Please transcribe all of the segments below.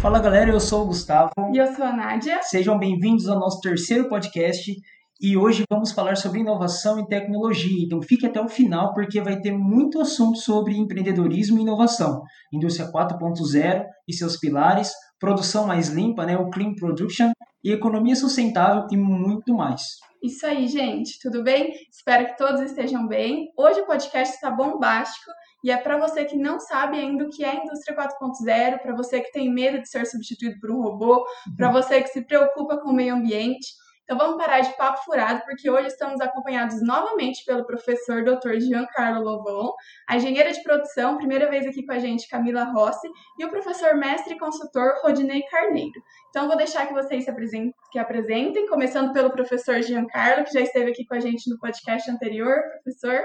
Fala galera, eu sou o Gustavo. E eu sou a Nádia. Sejam bem-vindos ao nosso terceiro podcast e hoje vamos falar sobre inovação e tecnologia. Então fique até o final porque vai ter muito assunto sobre empreendedorismo e inovação, indústria 4.0 e seus pilares, produção mais limpa, né, o clean production e economia sustentável e muito mais. Isso aí, gente, tudo bem? Espero que todos estejam bem. Hoje o podcast está bombástico e é para você que não sabe ainda o que é a indústria 4.0, para você que tem medo de ser substituído por um robô, para uhum. você que se preocupa com o meio ambiente. Então vamos parar de papo furado, porque hoje estamos acompanhados novamente pelo professor Dr. Giancarlo Lovon, a engenheira de produção, primeira vez aqui com a gente, Camila Rossi, e o professor mestre e consultor Rodinei Carneiro. Então vou deixar que vocês se apresentem, que apresentem, começando pelo professor Giancarlo, que já esteve aqui com a gente no podcast anterior. Professor.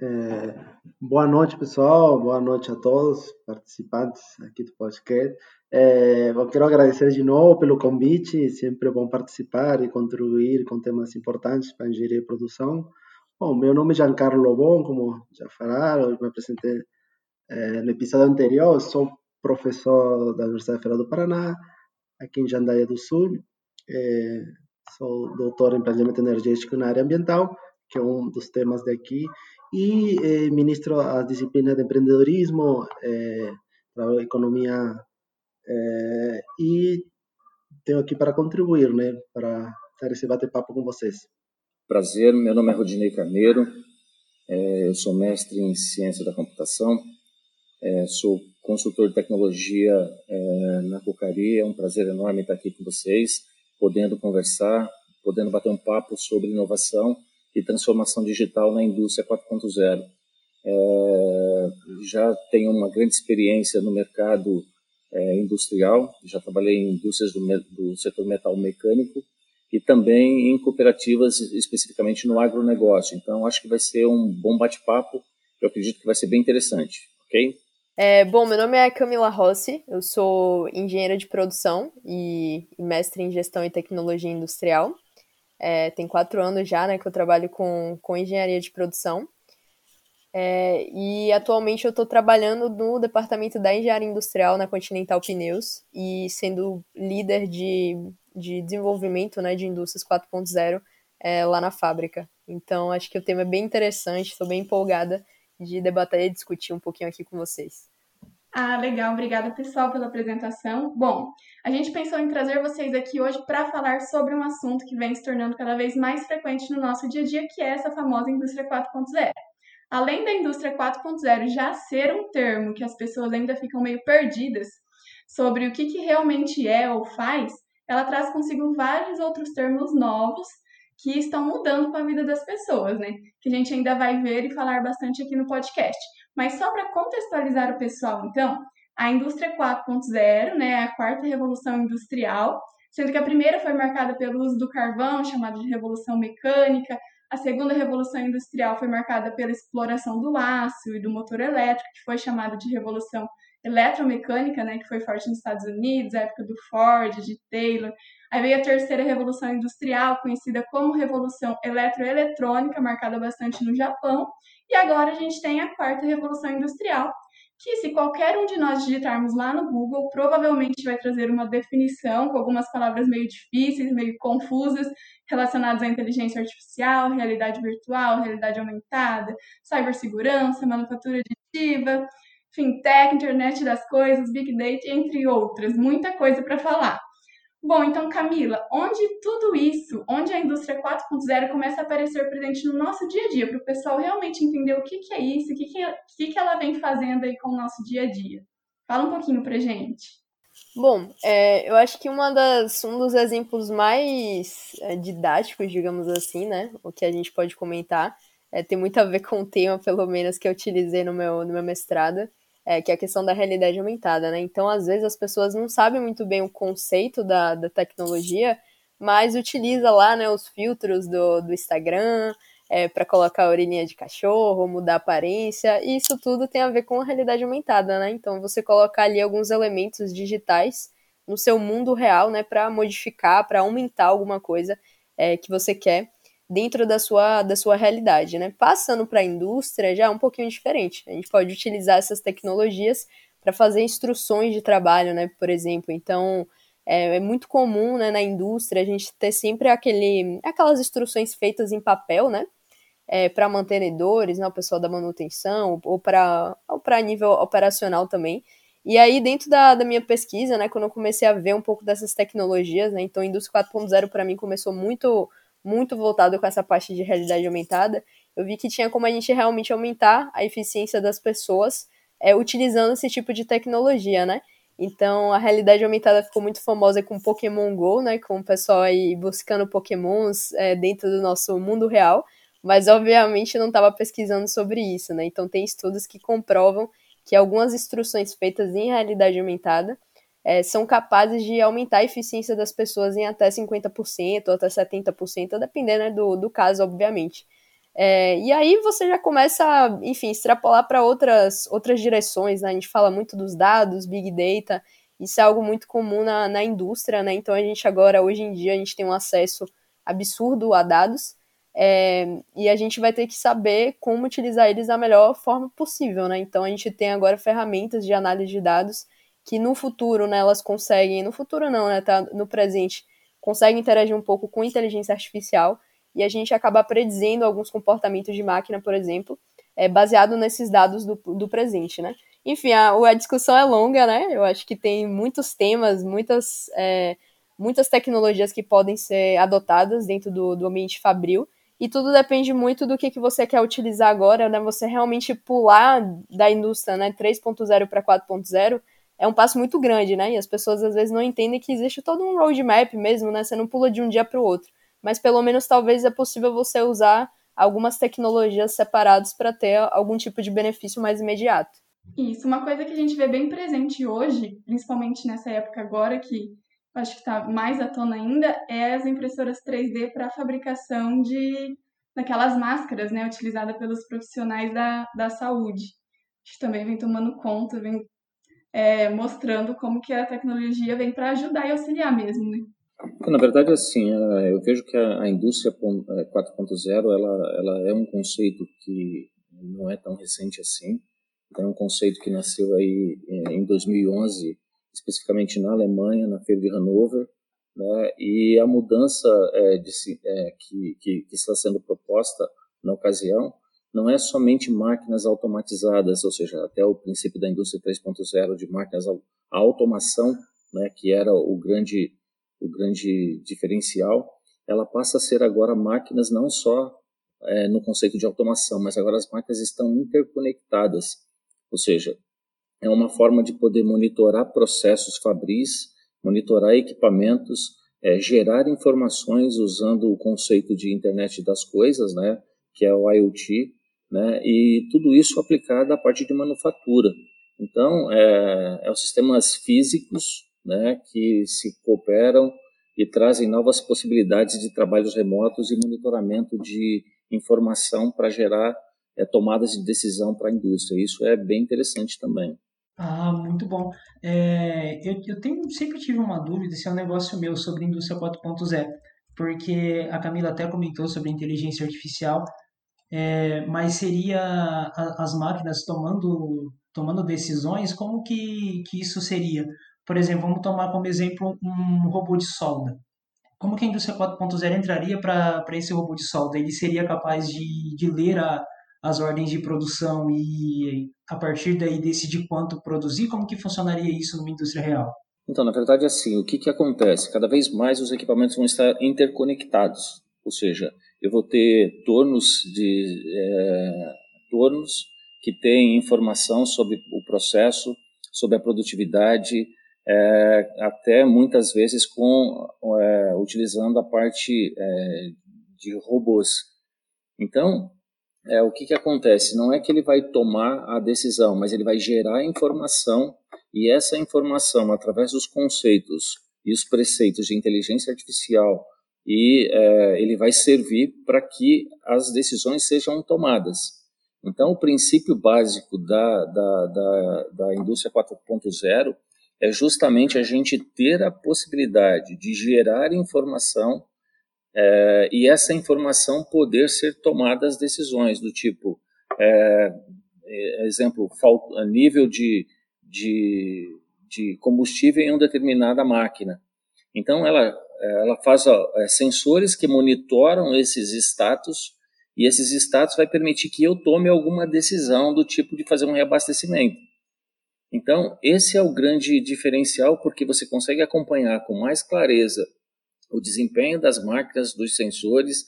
É, boa noite, pessoal. Boa noite a todos participantes aqui do podcast. É, eu quero agradecer de novo pelo convite. Sempre é bom participar e contribuir com temas importantes para a engenharia e produção. Bom, meu nome é Giancarlo Lobon, como já falaram, eu me apresentei é, no episódio anterior. Eu sou professor da Universidade Federal do Paraná, aqui em Jandaia do Sul. É, sou doutor em planejamento energético na área ambiental, que é um dos temas daqui e eh, ministro as disciplinas de empreendedorismo, eh, economia eh, e tenho aqui para contribuir, né, para ter esse bate-papo com vocês. Prazer, meu nome é Rodinei Carneiro, é, eu sou mestre em ciência da computação, é, sou consultor de tecnologia é, na Cocaria, é um prazer enorme estar aqui com vocês, podendo conversar, podendo bater um papo sobre inovação e transformação digital na indústria 4.0. É, já tenho uma grande experiência no mercado é, industrial, já trabalhei em indústrias do, do setor metal mecânico e também em cooperativas, especificamente no agronegócio. Então, acho que vai ser um bom bate-papo. Eu acredito que vai ser bem interessante, ok? É, bom, meu nome é Camila Rossi, eu sou engenheira de produção e, e mestre em gestão e tecnologia industrial. É, tem quatro anos já né, que eu trabalho com, com engenharia de produção. É, e atualmente eu estou trabalhando no departamento da engenharia industrial na Continental Pneus e sendo líder de, de desenvolvimento né, de indústrias 4.0 é, lá na fábrica. Então acho que o tema é bem interessante, estou bem empolgada de debater e discutir um pouquinho aqui com vocês. Ah, legal. Obrigada, pessoal, pela apresentação. Bom, a gente pensou em trazer vocês aqui hoje para falar sobre um assunto que vem se tornando cada vez mais frequente no nosso dia a dia, que é essa famosa indústria 4.0. Além da indústria 4.0 já ser um termo que as pessoas ainda ficam meio perdidas sobre o que, que realmente é ou faz, ela traz consigo vários outros termos novos que estão mudando com a vida das pessoas, né? Que a gente ainda vai ver e falar bastante aqui no podcast. Mas só para contextualizar o pessoal, então, a indústria 4.0, né, é a quarta revolução industrial, sendo que a primeira foi marcada pelo uso do carvão, chamada de revolução mecânica, a segunda revolução industrial foi marcada pela exploração do aço e do motor elétrico, que foi chamada de revolução eletromecânica, né, que foi forte nos Estados Unidos, a época do Ford, de Taylor. Aí veio a terceira revolução industrial, conhecida como revolução eletroeletrônica, marcada bastante no Japão. E agora a gente tem a quarta revolução industrial, que se qualquer um de nós digitarmos lá no Google, provavelmente vai trazer uma definição com algumas palavras meio difíceis, meio confusas, relacionadas à inteligência artificial, realidade virtual, realidade aumentada, cibersegurança, manufatura aditiva, fintech, internet das coisas, big data, entre outras. Muita coisa para falar. Bom, então, Camila, onde tudo isso, onde a indústria 4.0 começa a aparecer presente no nosso dia a dia, para o pessoal realmente entender o que, que é isso, o que, que, que, que ela vem fazendo aí com o nosso dia a dia. Fala um pouquinho para gente. Bom, é, eu acho que uma das, um dos exemplos mais é, didáticos, digamos assim, né, o que a gente pode comentar, é, tem muito a ver com o tema, pelo menos, que eu utilizei no meu, no meu mestrado, é, que é a questão da realidade aumentada, né? Então, às vezes, as pessoas não sabem muito bem o conceito da, da tecnologia, mas utiliza lá né, os filtros do, do Instagram é, para colocar a orelhinha de cachorro, mudar a aparência, e isso tudo tem a ver com a realidade aumentada, né? Então, você colocar ali alguns elementos digitais no seu mundo real, né, para modificar, para aumentar alguma coisa é, que você quer dentro da sua, da sua realidade, né? Passando para a indústria já é um pouquinho diferente. A gente pode utilizar essas tecnologias para fazer instruções de trabalho, né, por exemplo. Então, é, é, muito comum né, na indústria a gente ter sempre aquele, aquelas instruções feitas em papel, né? É, para mantenedores, né, o pessoal da manutenção, ou para nível operacional também. E aí, dentro da, da minha pesquisa, né, quando eu comecei a ver um pouco dessas tecnologias, né, então a indústria 4.0 para mim começou muito, muito voltado com essa parte de realidade aumentada, eu vi que tinha como a gente realmente aumentar a eficiência das pessoas é, utilizando esse tipo de tecnologia, né? Então a realidade aumentada ficou muito famosa com Pokémon Go, né? Com o pessoal aí buscando Pokémons é, dentro do nosso mundo real, mas obviamente não estava pesquisando sobre isso, né? Então tem estudos que comprovam que algumas instruções feitas em realidade aumentada é, são capazes de aumentar a eficiência das pessoas em até 50% ou até 70%, dependendo né, do, do caso, obviamente. É, e aí você já começa a, enfim, extrapolar para outras, outras direções, né? A gente fala muito dos dados, Big Data, isso é algo muito comum na, na indústria, né? Então a gente agora, hoje em dia, a gente tem um acesso absurdo a dados, é, e a gente vai ter que saber como utilizar eles da melhor forma possível, né? Então a gente tem agora ferramentas de análise de dados que no futuro, né, elas conseguem, no futuro não, né, tá no presente, conseguem interagir um pouco com inteligência artificial e a gente acaba predizendo alguns comportamentos de máquina, por exemplo, é, baseado nesses dados do, do presente, né? Enfim, a, a discussão é longa, né? Eu acho que tem muitos temas, muitas, é, muitas tecnologias que podem ser adotadas dentro do, do ambiente fabril, e tudo depende muito do que, que você quer utilizar agora, né? Você realmente pular da indústria, né, 3.0 para 4.0 é um passo muito grande, né? E as pessoas às vezes não entendem que existe todo um roadmap mesmo, né? Você não pula de um dia para o outro mas pelo menos talvez é possível você usar algumas tecnologias separadas para ter algum tipo de benefício mais imediato. Isso, uma coisa que a gente vê bem presente hoje, principalmente nessa época agora que acho que está mais à tona ainda, é as impressoras 3D para fabricação de daquelas máscaras, né, utilizada pelos profissionais da, da saúde. A gente também vem tomando conta, vem é, mostrando como que a tecnologia vem para ajudar e auxiliar mesmo, né? Na verdade, assim, é, eu vejo que a indústria 4.0 é, ela, ela é um conceito que não é tão recente assim. É um conceito que nasceu aí em 2011, especificamente na Alemanha, na feira de Hannover, né? E a mudança é, de, é, que, que, que está sendo proposta na ocasião não é somente máquinas automatizadas, ou seja, até o princípio da indústria 3.0 de máquinas a automação, né, que era o grande o grande diferencial, ela passa a ser agora máquinas não só é, no conceito de automação, mas agora as máquinas estão interconectadas, ou seja, é uma forma de poder monitorar processos fabris, monitorar equipamentos, é, gerar informações usando o conceito de internet das coisas, né, que é o IoT, né, e tudo isso aplicado à parte de manufatura. Então, é, é os sistemas físicos né, que se cooperam e trazem novas possibilidades de trabalhos remotos e monitoramento de informação para gerar é, tomadas de decisão para a indústria. Isso é bem interessante também. Ah, muito bom. É, eu, eu tenho, sempre tive uma dúvida se é um negócio meu sobre indústria 4.0, porque a Camila até comentou sobre inteligência artificial, é, mas seria as máquinas tomando, tomando decisões, como que, que isso seria? Por exemplo, vamos tomar como exemplo um robô de solda. Como que a indústria 4.0 entraria para esse robô de solda? Ele seria capaz de, de ler a, as ordens de produção e, a partir daí, decidir quanto produzir? Como que funcionaria isso numa indústria real? Então, na verdade, assim, o que, que acontece? Cada vez mais os equipamentos vão estar interconectados. Ou seja, eu vou ter tornos de é, tornos que têm informação sobre o processo, sobre a produtividade, é, até muitas vezes com é, utilizando a parte é, de robôs. Então, é, o que, que acontece? Não é que ele vai tomar a decisão, mas ele vai gerar informação e essa informação, através dos conceitos e os preceitos de inteligência artificial, e é, ele vai servir para que as decisões sejam tomadas. Então, o princípio básico da, da, da, da indústria 4.0 é justamente a gente ter a possibilidade de gerar informação é, e essa informação poder ser tomada as decisões do tipo, é, exemplo, nível de, de, de combustível em uma determinada máquina. Então, ela, ela faz ó, é, sensores que monitoram esses status e esses status vai permitir que eu tome alguma decisão do tipo de fazer um reabastecimento. Então, esse é o grande diferencial, porque você consegue acompanhar com mais clareza o desempenho das máquinas, dos sensores.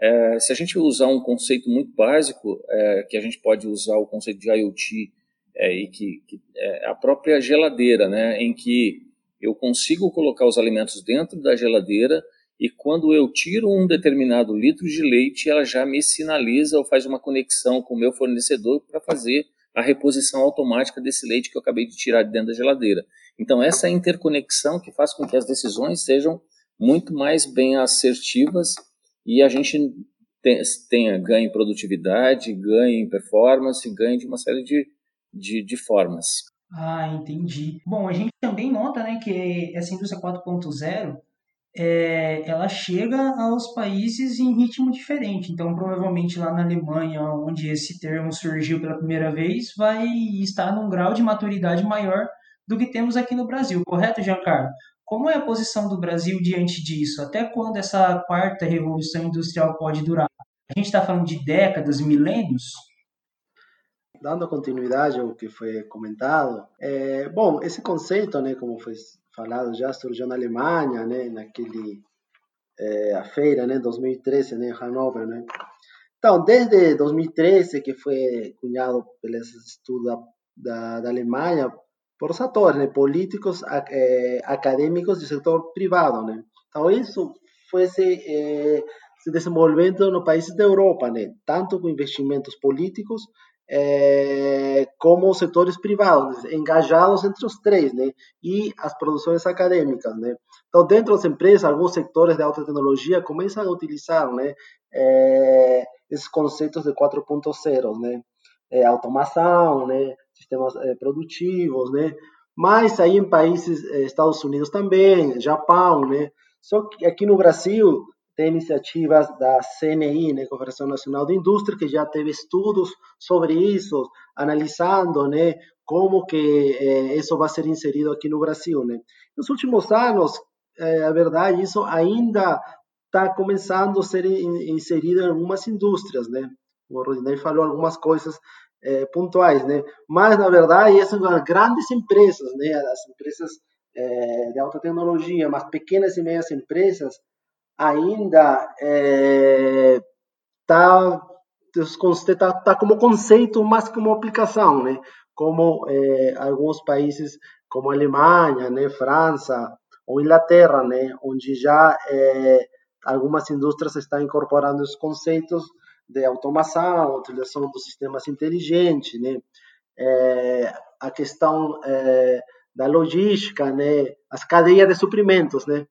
É, se a gente usar um conceito muito básico, é, que a gente pode usar o conceito de IoT, é, e que, que é a própria geladeira, né, em que eu consigo colocar os alimentos dentro da geladeira e quando eu tiro um determinado litro de leite, ela já me sinaliza ou faz uma conexão com o meu fornecedor para fazer a reposição automática desse leite que eu acabei de tirar de dentro da geladeira. Então, essa interconexão que faz com que as decisões sejam muito mais bem assertivas e a gente tenha ganho em produtividade, ganho em performance, ganho de uma série de, de, de formas. Ah, entendi. Bom, a gente também nota né, que essa indústria 4.0 é, ela chega aos países em ritmo diferente. Então, provavelmente lá na Alemanha, onde esse termo surgiu pela primeira vez, vai estar num grau de maturidade maior do que temos aqui no Brasil, correto, Giancarlo? Como é a posição do Brasil diante disso? Até quando essa quarta revolução industrial pode durar? A gente está falando de décadas, milênios? Dando continuidade ao que foi comentado, é, bom, esse conceito, né, como foi falado já, surgiu na Alemanha, né, naquele é, a feira, né, 2013, né, Hannover, né. Então, desde 2013 que foi cunhado pelo estudo da, da, da Alemanha por atores, né, políticos, é, acadêmicos do setor privado, né. Então, isso foi se, é, se desenvolvendo nos países da Europa, né, tanto com investimentos políticos é, como os setores privados, engajados entre os três, né? E as produções acadêmicas, né? Então, dentro das empresas, alguns setores de alta tecnologia começam a utilizar, né? É, esses conceitos de 4.0, né? É, automação, né? Sistemas é, produtivos, né? Mas aí em países, é, Estados Unidos também, Japão, né? Só que aqui no Brasil tem iniciativas da CNI, né, Confederação Nacional de Indústria, que já teve estudos sobre isso, analisando, né, como que eh, isso vai ser inserido aqui no Brasil, né. Nos últimos anos, eh, a verdade, isso ainda está começando a ser inserido em algumas indústrias, né. O Rodinei falou algumas coisas eh, pontuais, né, mas na verdade essas grandes empresas, né, as empresas eh, de alta tecnologia, mas pequenas e médias empresas ainda está é, tá, tá como conceito mais como aplicação, né? Como é, alguns países como Alemanha, né, França ou Inglaterra, né, onde já é, algumas indústrias estão incorporando os conceitos de automação, utilização dos sistemas inteligentes, né, é, a questão é, da logística, né, as cadeias de suprimentos, né,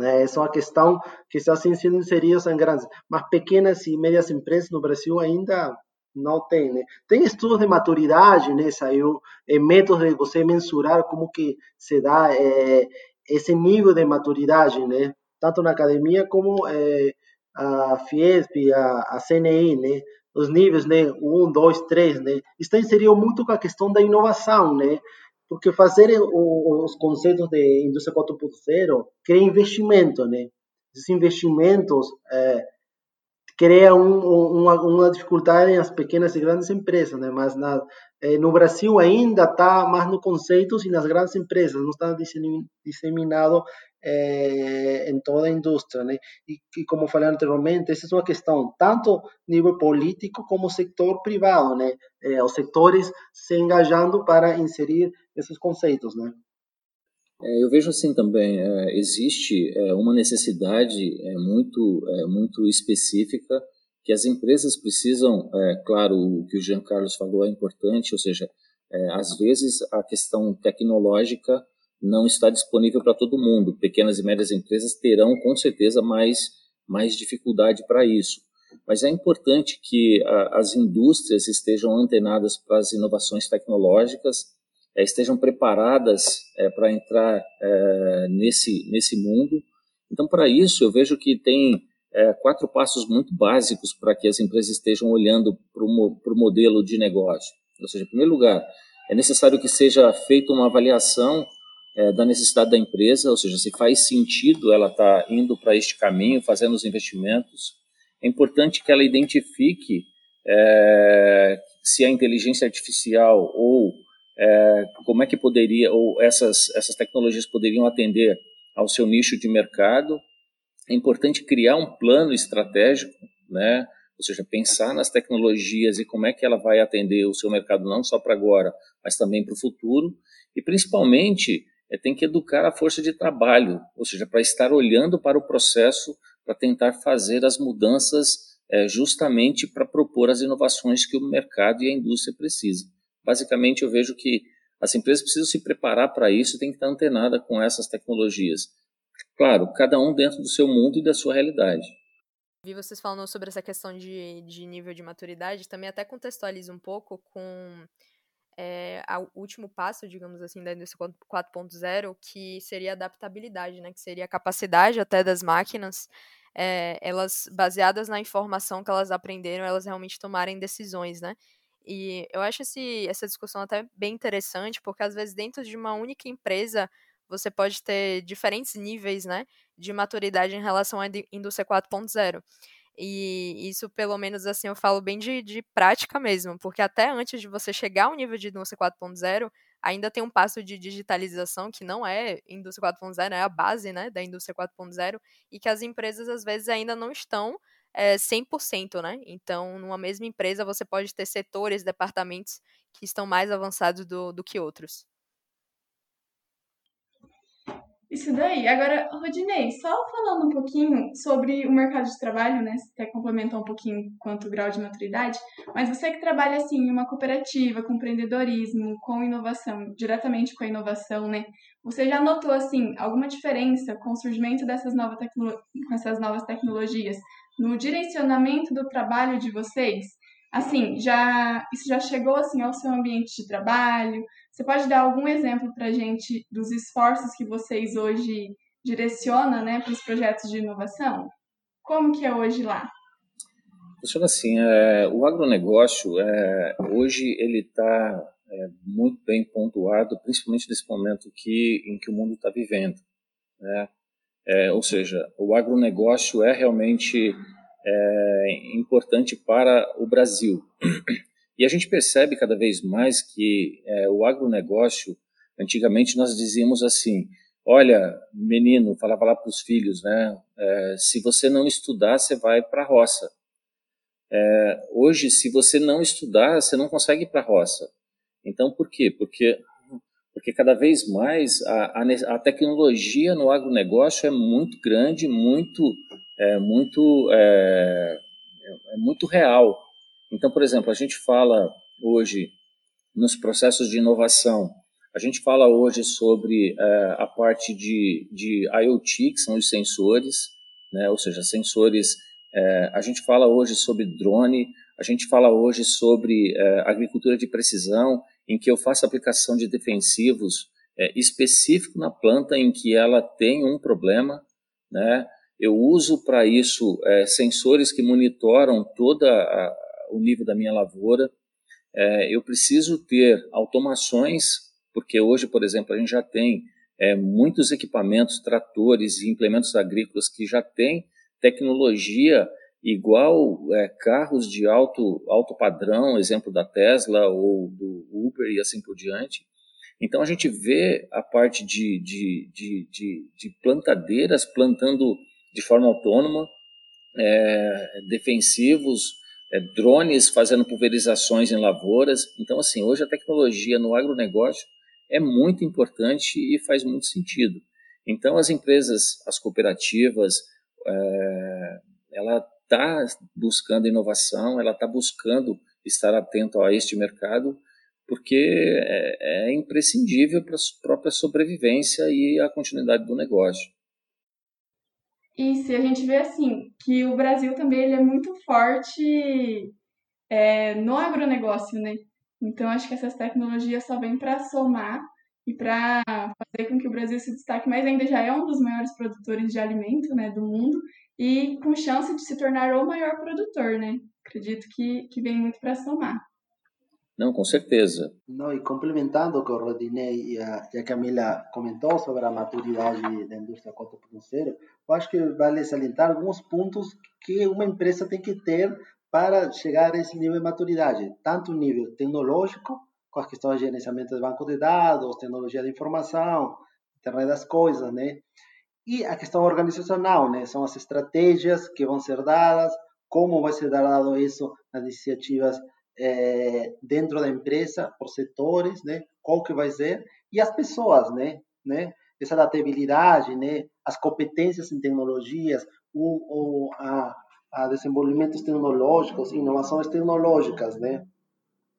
é, é uma questão que está sendo inseridas em grandes, mas pequenas e médias empresas no Brasil ainda não tem, né? Tem estudos de maturidade, né? Saiu é, métodos de você mensurar como que se dá é, esse nível de maturidade, né? Tanto na academia como é, a Fiesp, a, a CNI, né? Os níveis, né? Um, dois, três, né? Muito com a questão da inovação, né? Porque fazer os conceitos de indústria 4.0 cria investimento, né? Esses investimentos é, criam um, uma, uma, dificuldade nas pequenas e grandes empresas, né? Mas na, é, no Brasil ainda está mais no conceitos e nas grandes empresas, não está disseminado em toda a indústria, né? E, e, como falei anteriormente, essa é uma questão tanto nível político como setor privado, né? É, os setores se engajando para inserir esses conceitos, né? É, eu vejo assim também, é, existe é, uma necessidade é, muito, muito específica que as empresas precisam, claro, o que o Jean Carlos falou é importante, ou seja, às vezes a questão tecnológica não está disponível para todo mundo. Pequenas e médias empresas terão com certeza mais, mais dificuldade para isso. Mas é importante que a, as indústrias estejam antenadas para as inovações tecnológicas, é, estejam preparadas é, para entrar é, nesse, nesse mundo. Então, para isso, eu vejo que tem quatro passos muito básicos para que as empresas estejam olhando para o modelo de negócio. Ou seja, em primeiro lugar, é necessário que seja feita uma avaliação é, da necessidade da empresa, ou seja, se faz sentido ela estar tá indo para este caminho, fazendo os investimentos. É importante que ela identifique é, se a inteligência artificial ou é, como é que poderia ou essas essas tecnologias poderiam atender ao seu nicho de mercado. É importante criar um plano estratégico, né? Ou seja, pensar nas tecnologias e como é que ela vai atender o seu mercado não só para agora, mas também para o futuro. E principalmente é, tem que educar a força de trabalho, ou seja, para estar olhando para o processo para tentar fazer as mudanças é, justamente para propor as inovações que o mercado e a indústria precisam. Basicamente, eu vejo que as empresas precisam se preparar para isso tem que estar antenada com essas tecnologias. Claro, cada um dentro do seu mundo e da sua realidade. Vi vocês falando sobre essa questão de, de nível de maturidade, também até contextualiza um pouco com é, o último passo, digamos assim, da indústria 4.0, que seria a adaptabilidade, né? Que seria a capacidade até das máquinas, é, elas, baseadas na informação que elas aprenderam, elas realmente tomarem decisões, né? E eu acho esse, essa discussão até bem interessante, porque às vezes dentro de uma única empresa você pode ter diferentes níveis, né, de maturidade em relação à indústria 4.0. E isso, pelo menos assim, eu falo bem de, de prática mesmo, porque até antes de você chegar ao nível de indústria 4.0, ainda tem um passo de digitalização que não é indústria 4.0, é a base né, da indústria 4.0, e que as empresas às vezes ainda não estão é, 100%, né? Então, numa mesma empresa, você pode ter setores, departamentos que estão mais avançados do, do que outros. Isso daí. Agora, Rodinei, só falando um pouquinho sobre o mercado de trabalho, né? Você até complementou um pouquinho quanto o grau de maturidade, mas você que trabalha assim em uma cooperativa, com empreendedorismo, com inovação, diretamente com a inovação, né? Você já notou assim alguma diferença com o surgimento dessas novas, com essas novas tecnologias no direcionamento do trabalho de vocês? Assim, já isso já chegou assim ao seu ambiente de trabalho? Você pode dar algum exemplo para a gente dos esforços que vocês hoje direcionam né, para os projetos de inovação? Como que é hoje lá? Funciona assim, é, o agronegócio, é, hoje ele está é, muito bem pontuado, principalmente nesse momento que, em que o mundo está vivendo. Né? É, ou seja, o agronegócio é realmente é, importante para o Brasil. E a gente percebe cada vez mais que é, o agronegócio, antigamente nós dizíamos assim, olha, menino, falava lá para os filhos, né, é, se você não estudar, você vai para a roça. É, hoje, se você não estudar, você não consegue ir para a roça. Então, por quê? Porque, porque cada vez mais a, a, a tecnologia no agronegócio é muito grande, muito, é, muito, é, é muito real. Então, por exemplo, a gente fala hoje nos processos de inovação, a gente fala hoje sobre uh, a parte de, de IoT, que são os sensores, né? ou seja, sensores. Uh, a gente fala hoje sobre drone, a gente fala hoje sobre uh, agricultura de precisão, em que eu faço aplicação de defensivos específico na planta em que ela tem um problema, né? Eu uso para isso sensores que monitoram toda a, o nível da minha lavoura. É, eu preciso ter automações, porque hoje, por exemplo, a gente já tem é, muitos equipamentos, tratores e implementos agrícolas que já têm tecnologia igual é, carros de alto, alto padrão, exemplo da Tesla ou do Uber e assim por diante. Então a gente vê a parte de, de, de, de, de plantadeiras plantando de forma autônoma, é, defensivos, é, drones fazendo pulverizações em lavouras. Então, assim, hoje a tecnologia no agronegócio é muito importante e faz muito sentido. Então, as empresas, as cooperativas, é, ela está buscando inovação, ela está buscando estar atento a este mercado, porque é, é imprescindível para a própria sobrevivência e a continuidade do negócio. E se a gente vê assim, que o Brasil também ele é muito forte é, no agronegócio, né? Então acho que essas tecnologias só vêm para somar e para fazer com que o Brasil se destaque mais ainda já é um dos maiores produtores de alimento, né, do mundo e com chance de se tornar o maior produtor, né? Acredito que, que vem muito para somar. Não, com certeza. Não, e complementando o que o Rodinei e a, e a Camila comentou sobre a maturidade da indústria 4.0, eu acho que vale salientar alguns pontos que uma empresa tem que ter para chegar a esse nível de maturidade, tanto o nível tecnológico, com as questões de gerenciamento de banco de dados, tecnologia de informação, internet das coisas, né? E a questão organizacional, né? São as estratégias que vão ser dadas, como vai ser dado isso nas iniciativas é, dentro da empresa, por setores, né? Qual que vai ser e as pessoas, né? né? Essa adaptabilidade, né? As competências em tecnologias, o, o a, a desenvolvimentos tecnológicos, inovações tecnológicas, né?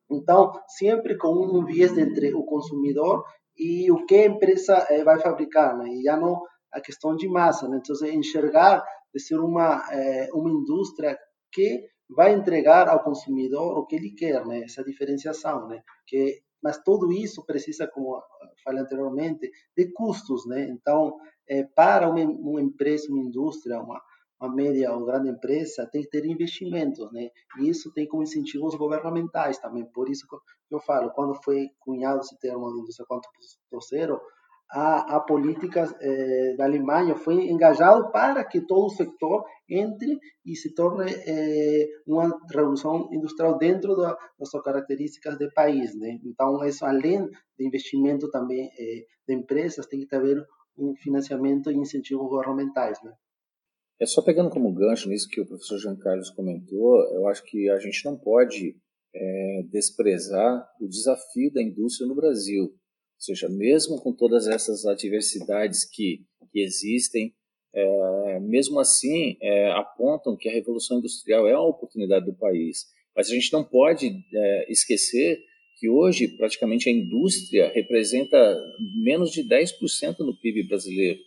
Então, sempre com um viés entre o consumidor e o que a empresa eh, vai fabricar, né? E já não a questão de massa, né? Então, enxergar de ser uma eh, uma indústria que vai entregar ao consumidor o que ele quer, né? Essa diferenciação, né? Que mas tudo isso precisa, como falei anteriormente, de custos, né? Então, é, para uma, uma empresa, uma indústria, uma, uma média ou grande empresa, tem que ter investimentos, né? E isso tem como incentivos governamentais também. Por isso que eu falo, quando foi cunhado esse termo de indústria 4.0, a, a política eh, da Alemanha foi engajado para que todo o setor entre e se torne eh, uma revolução industrial dentro da, das suas características de país, né? Então, isso além de investimento também eh, de empresas, tem que haver um financiamento e incentivos governamentais, né? É só pegando como gancho nisso que o professor Jean Carlos comentou, eu acho que a gente não pode é, desprezar o desafio da indústria no Brasil. Ou seja, mesmo com todas essas adversidades que, que existem, é, mesmo assim é, apontam que a revolução industrial é uma oportunidade do país. Mas a gente não pode é, esquecer que hoje praticamente a indústria representa menos de 10% no PIB brasileiro,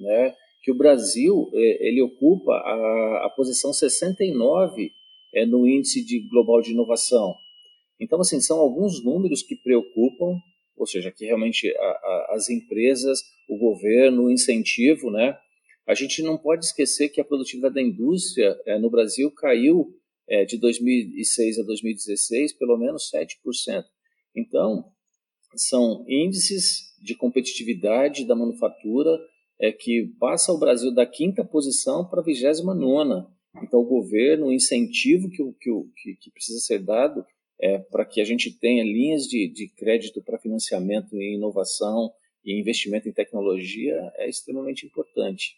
né? Que o Brasil é, ele ocupa a, a posição 69 é, no índice de global de inovação. Então assim são alguns números que preocupam ou seja, que realmente a, a, as empresas, o governo, o incentivo, né? A gente não pode esquecer que a produtividade da indústria é, no Brasil caiu é, de 2006 a 2016 pelo menos 7%. Então, são índices de competitividade da manufatura é, que passa o Brasil da quinta posição para a vigésima nona. Então, o governo, o incentivo que, que, que precisa ser dado é, para que a gente tenha linhas de, de crédito para financiamento em inovação e investimento em tecnologia é extremamente importante.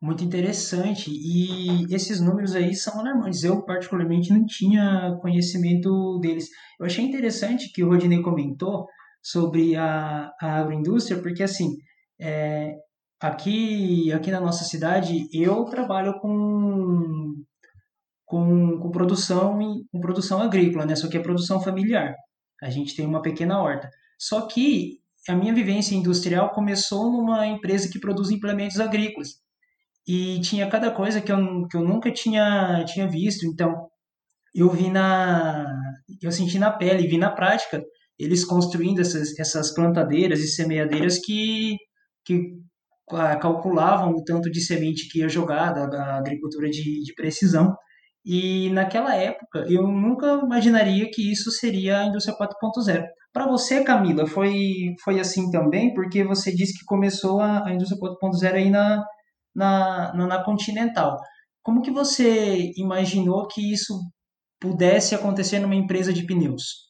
Muito interessante. E esses números aí são alarmantes. Eu, particularmente, não tinha conhecimento deles. Eu achei interessante que o Rodinei comentou sobre a, a agroindústria, porque, assim, é, aqui, aqui na nossa cidade, eu trabalho com com, com produção com produção agrícola, né? Só que é produção familiar. A gente tem uma pequena horta. Só que a minha vivência industrial começou numa empresa que produz implementos agrícolas. E tinha cada coisa que eu, que eu nunca tinha, tinha visto. Então, eu vi na. Eu senti na pele, vi na prática eles construindo essas, essas plantadeiras e semeadeiras que, que ah, calculavam o tanto de semente que ia jogar da, da agricultura de, de precisão. E naquela época eu nunca imaginaria que isso seria a indústria 4.0. Para você, Camila, foi, foi assim também? Porque você disse que começou a, a indústria 4.0 aí na, na, na, na Continental. Como que você imaginou que isso pudesse acontecer numa empresa de pneus?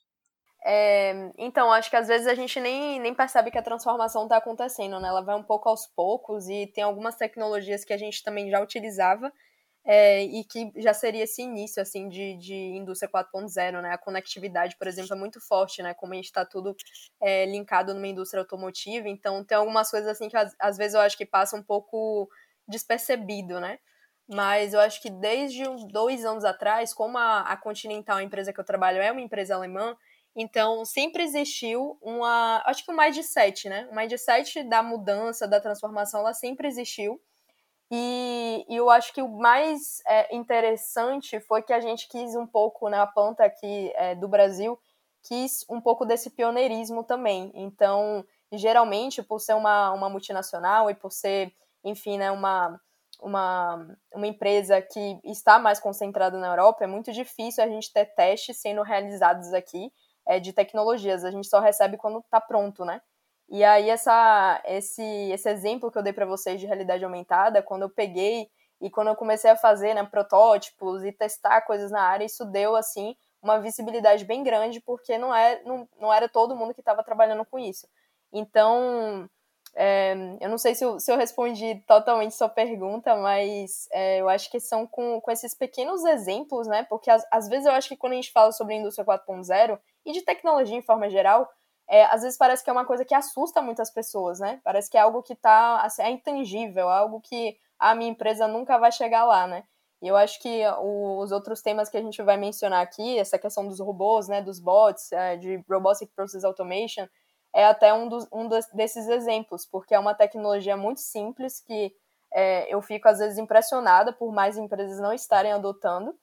É, então, acho que às vezes a gente nem, nem percebe que a transformação está acontecendo, né? Ela vai um pouco aos poucos e tem algumas tecnologias que a gente também já utilizava é, e que já seria esse início assim de, de indústria 4.0, né? A conectividade, por exemplo, é muito forte, né? Como a gente está tudo é, linkado numa indústria automotiva, então tem algumas coisas assim que às, às vezes eu acho que passa um pouco despercebido, né? Mas eu acho que desde dois anos atrás, como a, a Continental, a empresa que eu trabalho, é uma empresa alemã, então sempre existiu uma, acho que um mindset, né? O mindset da mudança, da transformação, ela sempre existiu. E, e, eu acho que o mais é, interessante foi que a gente quis um pouco, na né, planta aqui é, do Brasil, quis um pouco desse pioneirismo também. Então, geralmente, por ser uma, uma multinacional e por ser, enfim, né, uma, uma, uma empresa que está mais concentrada na Europa, é muito difícil a gente ter testes sendo realizados aqui. é, de tecnologias. A gente só recebe quando está pronto, né? E aí essa, esse, esse exemplo que eu dei para vocês de realidade aumentada, quando eu peguei e quando eu comecei a fazer né, protótipos e testar coisas na área, isso deu assim uma visibilidade bem grande, porque não, é, não, não era todo mundo que estava trabalhando com isso. Então, é, eu não sei se eu, se eu respondi totalmente sua pergunta, mas é, eu acho que são com, com esses pequenos exemplos, né? Porque às, vezes eu acho que quando a gente fala sobre a indústria 4.0 e de tecnologia em forma geral, é, às vezes parece que é uma coisa que assusta muitas pessoas, né? Parece que é algo que tá, assim, é intangível, é algo que a minha empresa nunca vai chegar lá, né? E eu acho que os outros temas que a gente vai mencionar aqui, essa questão dos robôs, né, dos bots, é, de Robotic Process Automation, é até um, dos, um desses exemplos, porque é uma tecnologia muito simples que é, eu fico às vezes impressionada por mais empresas não estarem adotando.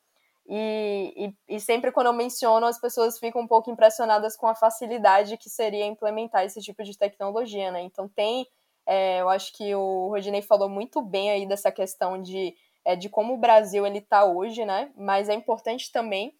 E, e, e, sempre quando eu menciono, as pessoas ficam um pouco impressionadas com a facilidade que seria implementar esse tipo de tecnologia, né? Então tem, é, eu acho que o Rodinei falou muito bem aí dessa questão de, é, de como o Brasil ele está hoje, né? Mas é importante também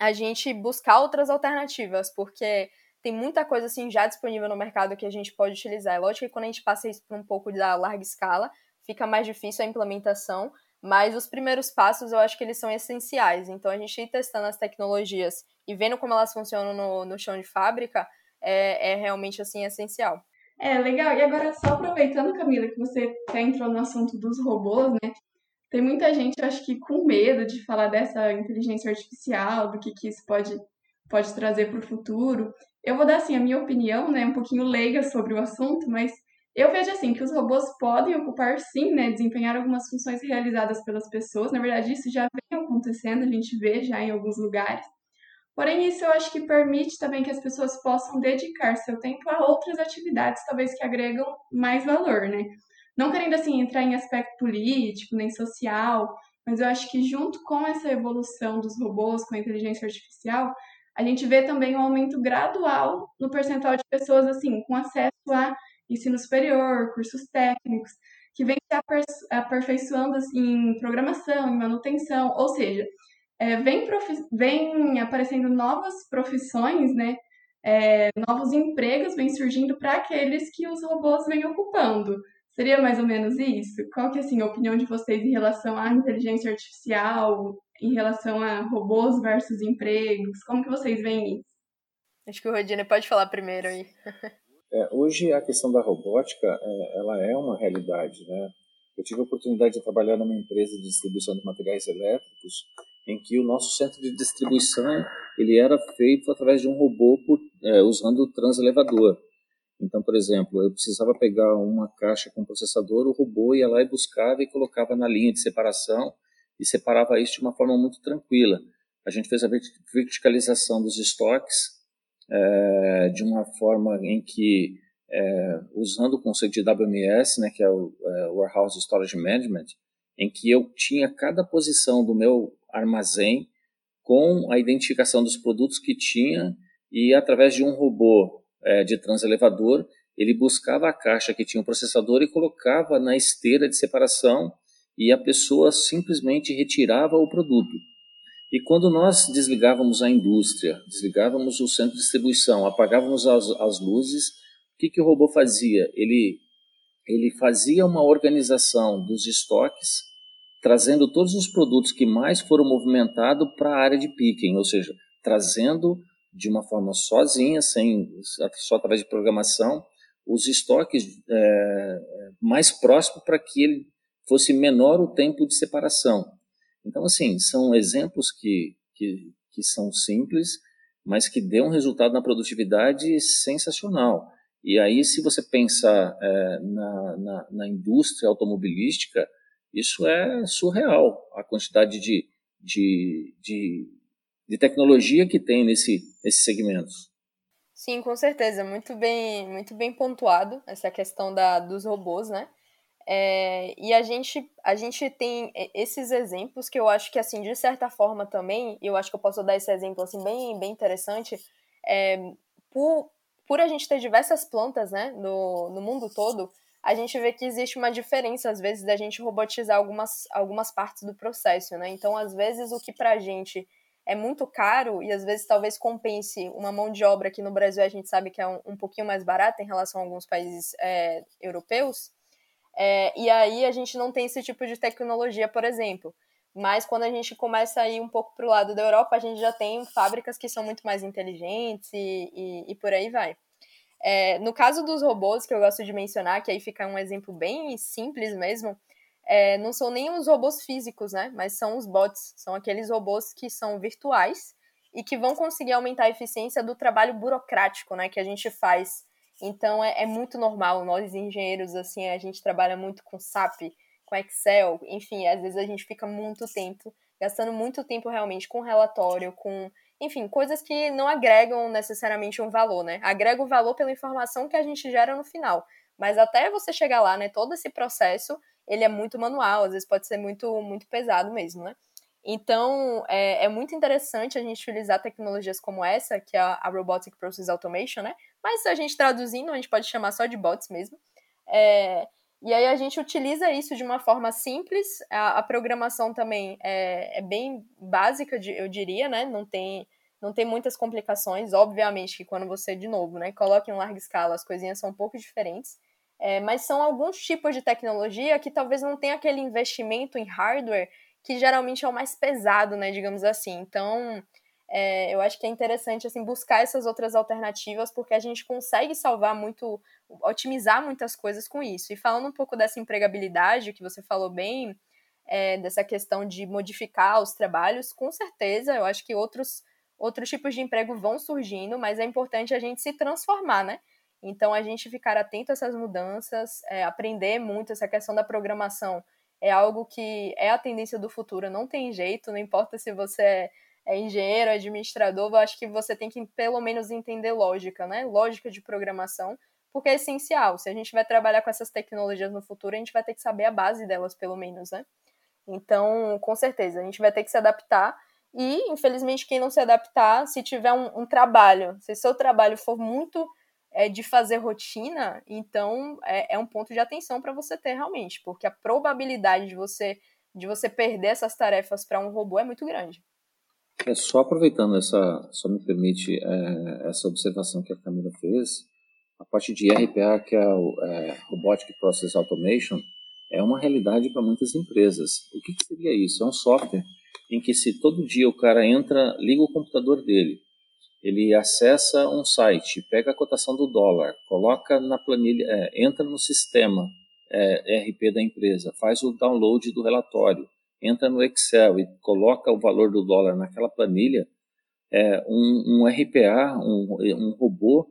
a gente buscar outras alternativas, porque tem muita coisa assim já disponível no mercado que a gente pode utilizar. É lógico que quando a gente passa isso para um pouco da larga escala, fica mais difícil a implementação, mas os primeiros passos eu acho que eles são essenciais. Então a gente ir testando as tecnologias e vendo como elas funcionam no, no chão de fábrica é, é realmente assim essencial. É, legal. E agora, só aproveitando, Camila, que você até entrou no assunto dos robôs, né? Tem muita gente, eu acho que com medo de falar dessa inteligência artificial, do que, que isso pode, pode trazer para o futuro. Eu vou dar assim a minha opinião, né, um pouquinho leiga sobre o assunto, mas eu vejo assim que os robôs podem ocupar sim, né, desempenhar algumas funções realizadas pelas pessoas. Na verdade, isso já vem acontecendo, a gente vê já em alguns lugares. Porém, isso eu acho que permite também que as pessoas possam dedicar seu tempo a outras atividades, talvez que agregam mais valor, né? Não querendo assim entrar em aspecto político nem social, mas eu acho que junto com essa evolução dos robôs, com a inteligência artificial, a gente vê também um aumento gradual no percentual de pessoas assim com acesso a ensino superior, cursos técnicos, que vem se aperfeiçoando assim, em programação, em manutenção, ou seja, é, vem, vem aparecendo novas profissões, né? É, novos empregos vêm surgindo para aqueles que os robôs vêm ocupando. Seria mais ou menos isso? Qual que é assim, a opinião de vocês em relação à inteligência artificial, em relação a robôs versus empregos? Como que vocês veem isso? Acho que o Rodine pode falar primeiro aí. É, hoje a questão da robótica, é, ela é uma realidade, né? Eu tive a oportunidade de trabalhar numa empresa de distribuição de materiais elétricos, em que o nosso centro de distribuição ele era feito através de um robô por, é, usando o transelevador. Então, por exemplo, eu precisava pegar uma caixa com processador, o robô ia lá e buscava e colocava na linha de separação e separava isso de uma forma muito tranquila. A gente fez a verticalização dos estoques é, de uma forma em que, é, usando o conceito de WMS, né, que é o é, Warehouse Storage Management, em que eu tinha cada posição do meu armazém com a identificação dos produtos que tinha e através de um robô é, de transelevador, ele buscava a caixa que tinha o processador e colocava na esteira de separação e a pessoa simplesmente retirava o produto. E quando nós desligávamos a indústria, desligávamos o centro de distribuição, apagávamos as, as luzes, o que, que o robô fazia? Ele, ele fazia uma organização dos estoques, trazendo todos os produtos que mais foram movimentados para a área de picking, ou seja, trazendo de uma forma sozinha, sem só através de programação, os estoques é, mais próximos para que ele fosse menor o tempo de separação. Então, assim, são exemplos que, que, que são simples, mas que dão um resultado na produtividade sensacional. E aí, se você pensar é, na, na, na, indústria automobilística, isso é surreal, a quantidade de, de, de, de tecnologia que tem nesse, nesses segmentos. Sim, com certeza, muito bem, muito bem pontuado essa questão da, dos robôs, né? É, e a gente, a gente tem esses exemplos que eu acho que, assim, de certa forma também, eu acho que eu posso dar esse exemplo, assim, bem, bem interessante, é, por, por a gente ter diversas plantas, né, no, no mundo todo, a gente vê que existe uma diferença, às vezes, da gente robotizar algumas, algumas partes do processo, né? Então, às vezes, o que pra gente é muito caro e às vezes talvez compense uma mão de obra que no Brasil a gente sabe que é um, um pouquinho mais barata em relação a alguns países é, europeus. É, e aí a gente não tem esse tipo de tecnologia, por exemplo. Mas quando a gente começa a ir um pouco para o lado da Europa, a gente já tem fábricas que são muito mais inteligentes e, e, e por aí vai. É, no caso dos robôs, que eu gosto de mencionar, que aí fica um exemplo bem simples mesmo, é, não são nem os robôs físicos, né? Mas são os bots, são aqueles robôs que são virtuais e que vão conseguir aumentar a eficiência do trabalho burocrático, né? Que a gente faz. Então é, é muito normal, nós engenheiros, assim, a gente trabalha muito com SAP, com Excel, enfim, às vezes a gente fica muito tempo, gastando muito tempo realmente com relatório, com enfim, coisas que não agregam necessariamente um valor, né? Agrega o valor pela informação que a gente gera no final. Mas até você chegar lá, né, todo esse processo ele é muito manual, às vezes pode ser muito, muito pesado mesmo, né? Então, é, é muito interessante a gente utilizar tecnologias como essa, que é a, a Robotic Process Automation, né? Mas a gente traduzindo, a gente pode chamar só de bots mesmo. É, e aí a gente utiliza isso de uma forma simples. A, a programação também é, é, bem básica, eu diria, né? Não tem, não tem muitas complicações. Obviamente que quando você, de novo, né, coloca em larga escala, as coisinhas são um pouco diferentes. É, mas são alguns tipos de tecnologia que talvez não tenha aquele investimento em hardware que geralmente é o mais pesado, né, digamos assim. Então, é, eu acho que é interessante assim buscar essas outras alternativas porque a gente consegue salvar muito, otimizar muitas coisas com isso. E falando um pouco dessa empregabilidade que você falou bem, é, dessa questão de modificar os trabalhos, com certeza, eu acho que outros outros tipos de emprego vão surgindo, mas é importante a gente se transformar, né? Então, a gente ficar atento a essas mudanças, é, aprender muito essa questão da programação é algo que é a tendência do futuro, não tem jeito, não importa se você é, é engenheiro, administrador, eu acho que você tem que pelo menos entender lógica, né? Lógica de programação, porque é essencial. Se a gente vai trabalhar com essas tecnologias no futuro, a gente vai ter que saber a base delas, pelo menos, né? Então, com certeza, a gente vai ter que se adaptar. E, infelizmente, quem não se adaptar, se tiver um, um trabalho, se seu trabalho for muito é, de fazer rotina, então é, é um ponto de atenção para você ter realmente, porque a probabilidade de você de você perder essas tarefas para um robô é muito grande. É só aproveitando essa, só me permite é, essa observação que a Camila fez, a parte de RPA, que é o é, Robotic Process Automation, é uma realidade para muitas empresas. O que, que seria isso? É um software em que se todo dia o cara entra, liga o computador dele, ele acessa um site, pega a cotação do dólar, coloca na planilha, é, entra no sistema é, RP da empresa, faz o download do relatório, entra no Excel e coloca o valor do dólar naquela planilha, é, um, um RPA, um, um robô,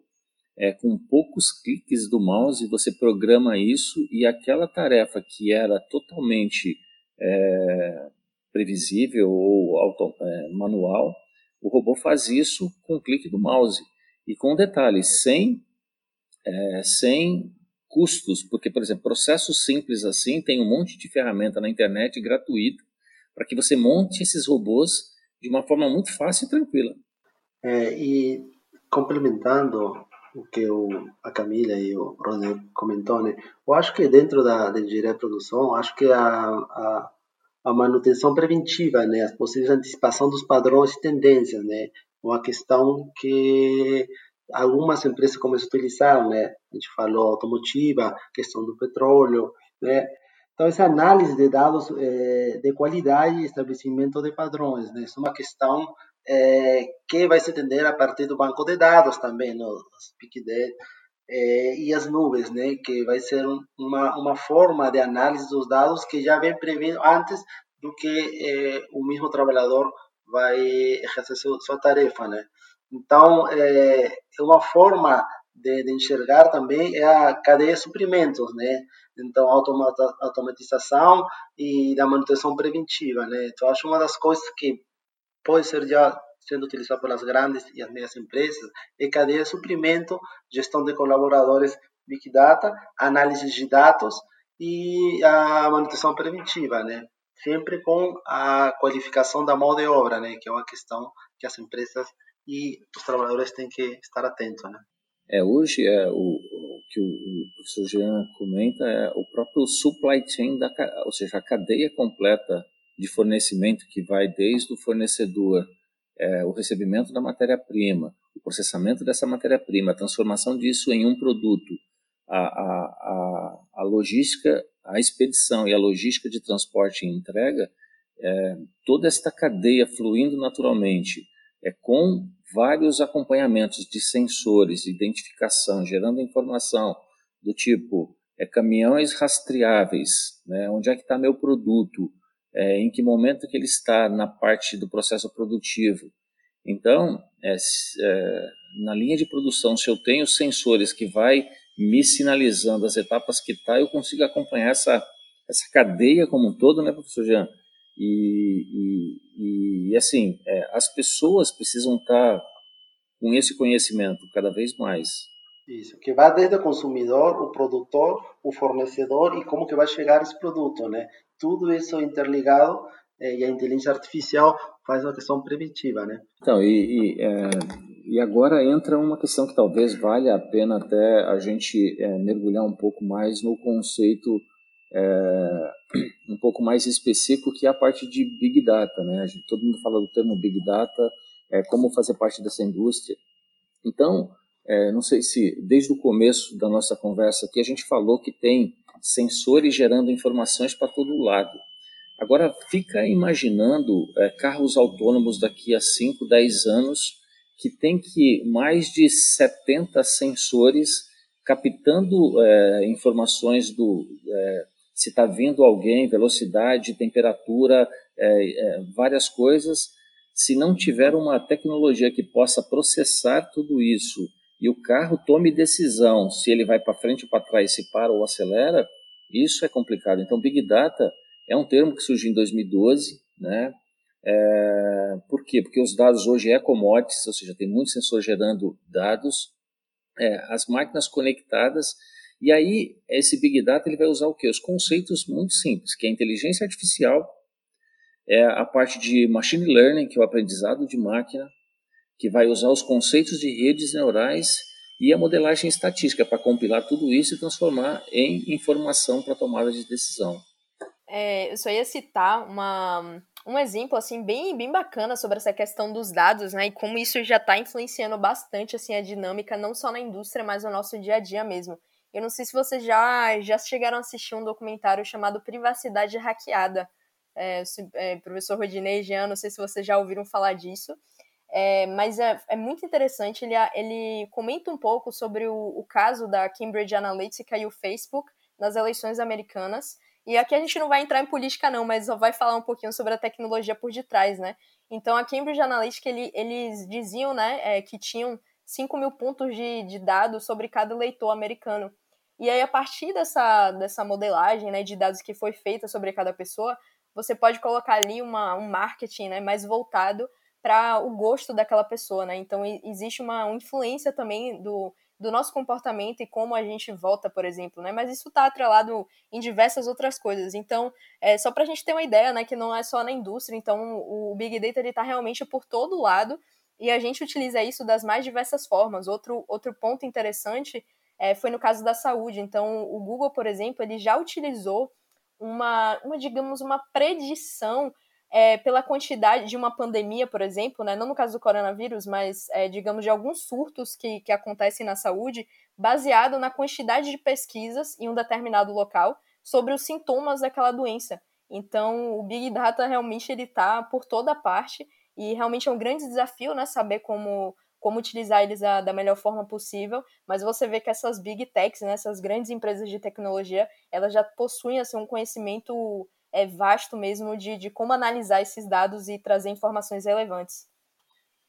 é, com poucos cliques do mouse, você programa isso e aquela tarefa que era totalmente é, previsível ou auto, é, manual, o robô faz isso com o clique do mouse. E com detalhe, sem, é, sem custos, porque, por exemplo, processos simples assim, tem um monte de ferramenta na internet gratuita para que você monte esses robôs de uma forma muito fácil e tranquila. É, e complementando o que o, a Camila e o Roger comentou, né? eu acho que dentro da, da engenharia de produção, acho que a, a a manutenção preventiva, né, as possíveis antecipação dos padrões e tendências, né, uma questão que algumas empresas começam a utilizar, né, a gente falou automotiva, questão do petróleo, né, então essa análise de dados é, de qualidade e estabelecimento de padrões, né, isso é uma questão é, que vai se atender a partir do banco de dados também, né, os Big Data, é, e as nuvens, né, que vai ser uma, uma forma de análise dos dados que já vem prevendo antes do que é, o mesmo trabalhador vai exercer sua, tarefa, né? Então, é, é uma forma de, de, enxergar também é a cadeia de suprimentos, né? Então, automata, automatização e da manutenção preventiva, né? Então, acho uma das coisas que pode ser já sendo utilizado pelas grandes e as médias empresas, é cadeia de suprimento, gestão de colaboradores, Big Data, análise de dados e a manutenção preventiva, né? Sempre com a qualificação da mão de obra, né? Que é uma questão que as empresas e os trabalhadores têm que estar atentos, né? É, hoje é o, o que o, professor Jean comenta é o próprio supply chain, da, ou seja, a cadeia completa de fornecimento que vai desde o fornecedor é, o recebimento da matéria-prima, o processamento dessa matéria-prima, a transformação disso em um produto, a, a, a, a, logística, a expedição e a logística de transporte e entrega, é, toda esta cadeia fluindo naturalmente, é, com vários acompanhamentos de sensores, identificação, gerando informação do tipo é, caminhões rastreáveis, né, onde é que está meu produto, é, em que momento que ele está na parte do processo produtivo. Então, é, é, na linha de produção, se eu tenho sensores que vai me sinalizando as etapas que está, eu consigo acompanhar essa, essa cadeia como um todo, né, professor Jean? E, e, e assim, é, as pessoas precisam estar tá com esse conhecimento cada vez mais. Isso, que vai desde o consumidor, o produtor, o fornecedor e como que vai chegar esse produto, né? Tudo isso interligado eh, e a inteligência artificial faz uma questão preventiva, né? Então, e, e, é, e, agora entra uma questão que talvez valha a pena até a gente é, mergulhar um pouco mais no conceito é, um pouco mais específico que é a parte de Big Data, né? Gente, todo mundo fala do termo Big Data, é, como fazer parte dessa indústria. Então, é, não sei se desde o começo da nossa conversa aqui a gente falou que tem sensores gerando informações para todo lado. Agora, fica imaginando carros autônomos daqui a 5, 10 anos que tem que mais de 70 sensores captando é, informações do é, se está vindo alguém, velocidade, temperatura, é, é, várias coisas. Se não tiver uma tecnologia que possa processar tudo isso e o carro tome decisão se ele vai para frente ou para trás, se para ou acelera, isso é complicado. Então, Big Data é um termo que surgiu em 2012, né? É, por quê? Porque os dados hoje é commodities, ou seja, tem muito sensor gerando dados, é, as máquinas conectadas, e aí esse Big Data ele vai usar o quê? Os conceitos muito simples, que é a inteligência artificial, é a parte de machine learning, que é o aprendizado de máquina, que vai usar os conceitos de redes neurais e a modelagem estatística para compilar tudo isso e transformar em informação para tomada de decisão. É, eu só ia citar uma, um exemplo assim bem, bem bacana sobre essa questão dos dados, né? E como isso já está influenciando bastante assim a dinâmica não só na indústria, mas no nosso dia a dia mesmo. Eu não sei se vocês já já chegaram a assistir um documentário chamado Privacidade Hackeada. É, é, professor Rodinei Jean, não sei se vocês já ouviram falar disso. É, mas é, é muito interessante, ele, ele comenta um pouco sobre o, o caso da Cambridge Analytica e o Facebook nas eleições americanas. E aqui a gente não vai entrar em política não, mas vai falar um pouquinho sobre a tecnologia por detrás, né? Então a Cambridge Analytica, ele, eles diziam, né, é, que tinham 5 mil pontos de, de dados sobre cada eleitor americano. E aí, a partir dessa, dessa modelagem né, de dados que foi feita sobre cada pessoa, você pode colocar ali uma, um marketing né, mais voltado para o gosto daquela pessoa, né? Então existe uma, uma influência também do, do nosso comportamento e como a gente vota, por exemplo, né? Mas isso está atrelado em diversas outras coisas. Então, é só para a gente ter uma ideia, né? Que não é só na indústria. Então, o Big Data está realmente por todo lado e a gente utiliza isso das mais diversas formas. Outro, outro ponto interessante é, foi no caso da saúde. Então, o Google, por exemplo, ele já utilizou uma, uma digamos, uma predição é, pela quantidade de uma pandemia, por exemplo, né, não no caso do coronavírus, mas é, digamos de alguns surtos que, que acontecem na saúde, baseado na quantidade de pesquisas em um determinado local sobre os sintomas daquela doença. Então, o Big Data realmente ele está por toda parte e realmente é um grande desafio, né, saber como como utilizar eles a, da melhor forma possível, mas você vê que essas big techs, né, essas grandes empresas de tecnologia, elas já possuem assim, um conhecimento é vasto mesmo de, de como analisar esses dados e trazer informações relevantes.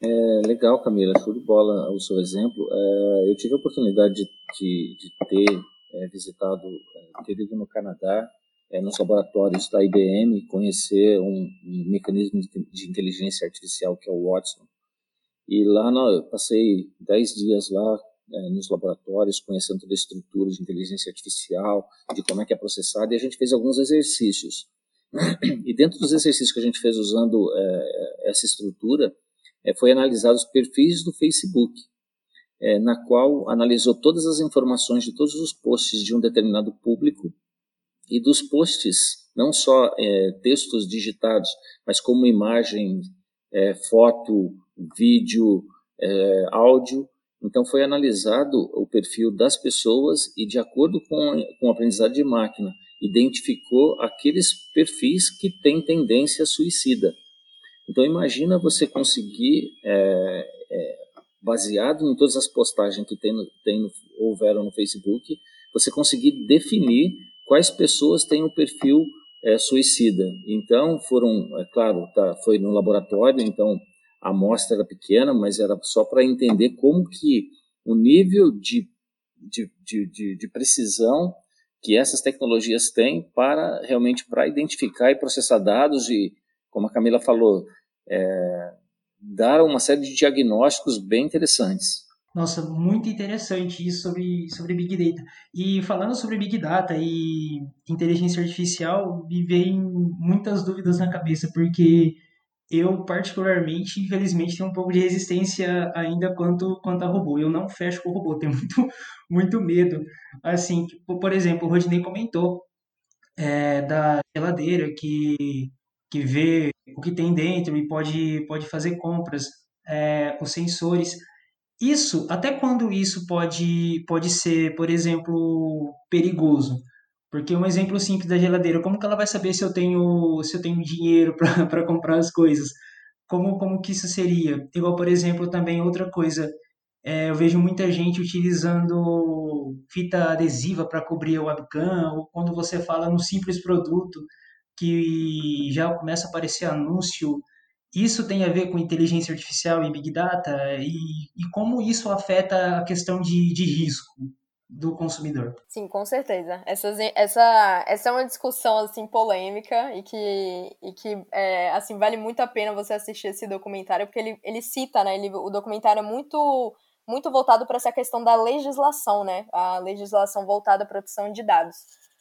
É, legal, Camila, show de bola o seu exemplo. É, eu tive a oportunidade de, de, de ter é, visitado, é, ter ido no Canadá, é, nos laboratórios da IBM, conhecer um, um mecanismo de, de, inteligência artificial que é o Watson. E lá eu passei 10 dias lá é, nos laboratórios, conhecendo toda a estrutura de inteligência artificial, de como é que é processada, e a gente fez alguns exercícios. E dentro dos exercícios que a gente fez usando é, essa estrutura, é, foi analisar os perfis do Facebook, é, na qual analisou todas as informações de todos os posts de um determinado público e dos posts, não só textos digitados, mas como imagens, é, foto, vídeo, áudio. Então foi analisado o perfil das pessoas e de acordo com o aprendizado de máquina, identificou aqueles perfis que têm tendência suicida. Então imagina você conseguir, é, é, baseado em todas as postagens que tem, tem, houveram no Facebook, você conseguir definir quais pessoas têm o perfil é, suicida. Então foram, é claro, tá, foi no laboratório, então a amostra era pequena, mas era só para entender como que o nível de, de, de, de, de precisão que essas tecnologias têm para realmente para identificar e processar dados e, como a Camila falou, é, dar uma série de diagnósticos bem interessantes. Nossa, muito interessante isso sobre, sobre Big Data. E falando sobre Big Data e inteligência artificial, me vem muitas dúvidas na cabeça, porque eu, particularmente, infelizmente, tenho um pouco de resistência ainda quanto, quanto a robô. Eu não fecho com o robô, tenho muito, muito medo. Assim, tipo, por exemplo, o Rodney comentou é, da geladeira que, que vê o que tem dentro e pode, pode fazer compras, é, os sensores. Isso, até quando isso pode, pode ser, por exemplo, perigoso? Porque um exemplo simples da geladeira, como que ela vai saber se eu tenho, se eu tenho dinheiro para comprar as coisas? Como, como que isso seria? Igual, por exemplo, também outra coisa, é, eu vejo muita gente utilizando fita adesiva para cobrir o webcam, ou quando você fala num simples produto que já começa a aparecer anúncio. Isso tem a ver com inteligência artificial e Big Data? E, e como isso afeta a questão de, de risco? Do consumidor. Sim, com certeza. Essa, essa, essa é uma discussão assim polêmica e que, e que é, assim vale muito a pena você assistir esse documentário porque ele, ele cita, né? Ele, o documentário é muito muito voltado para essa questão da legislação, né? A legislação voltada à proteção de dados.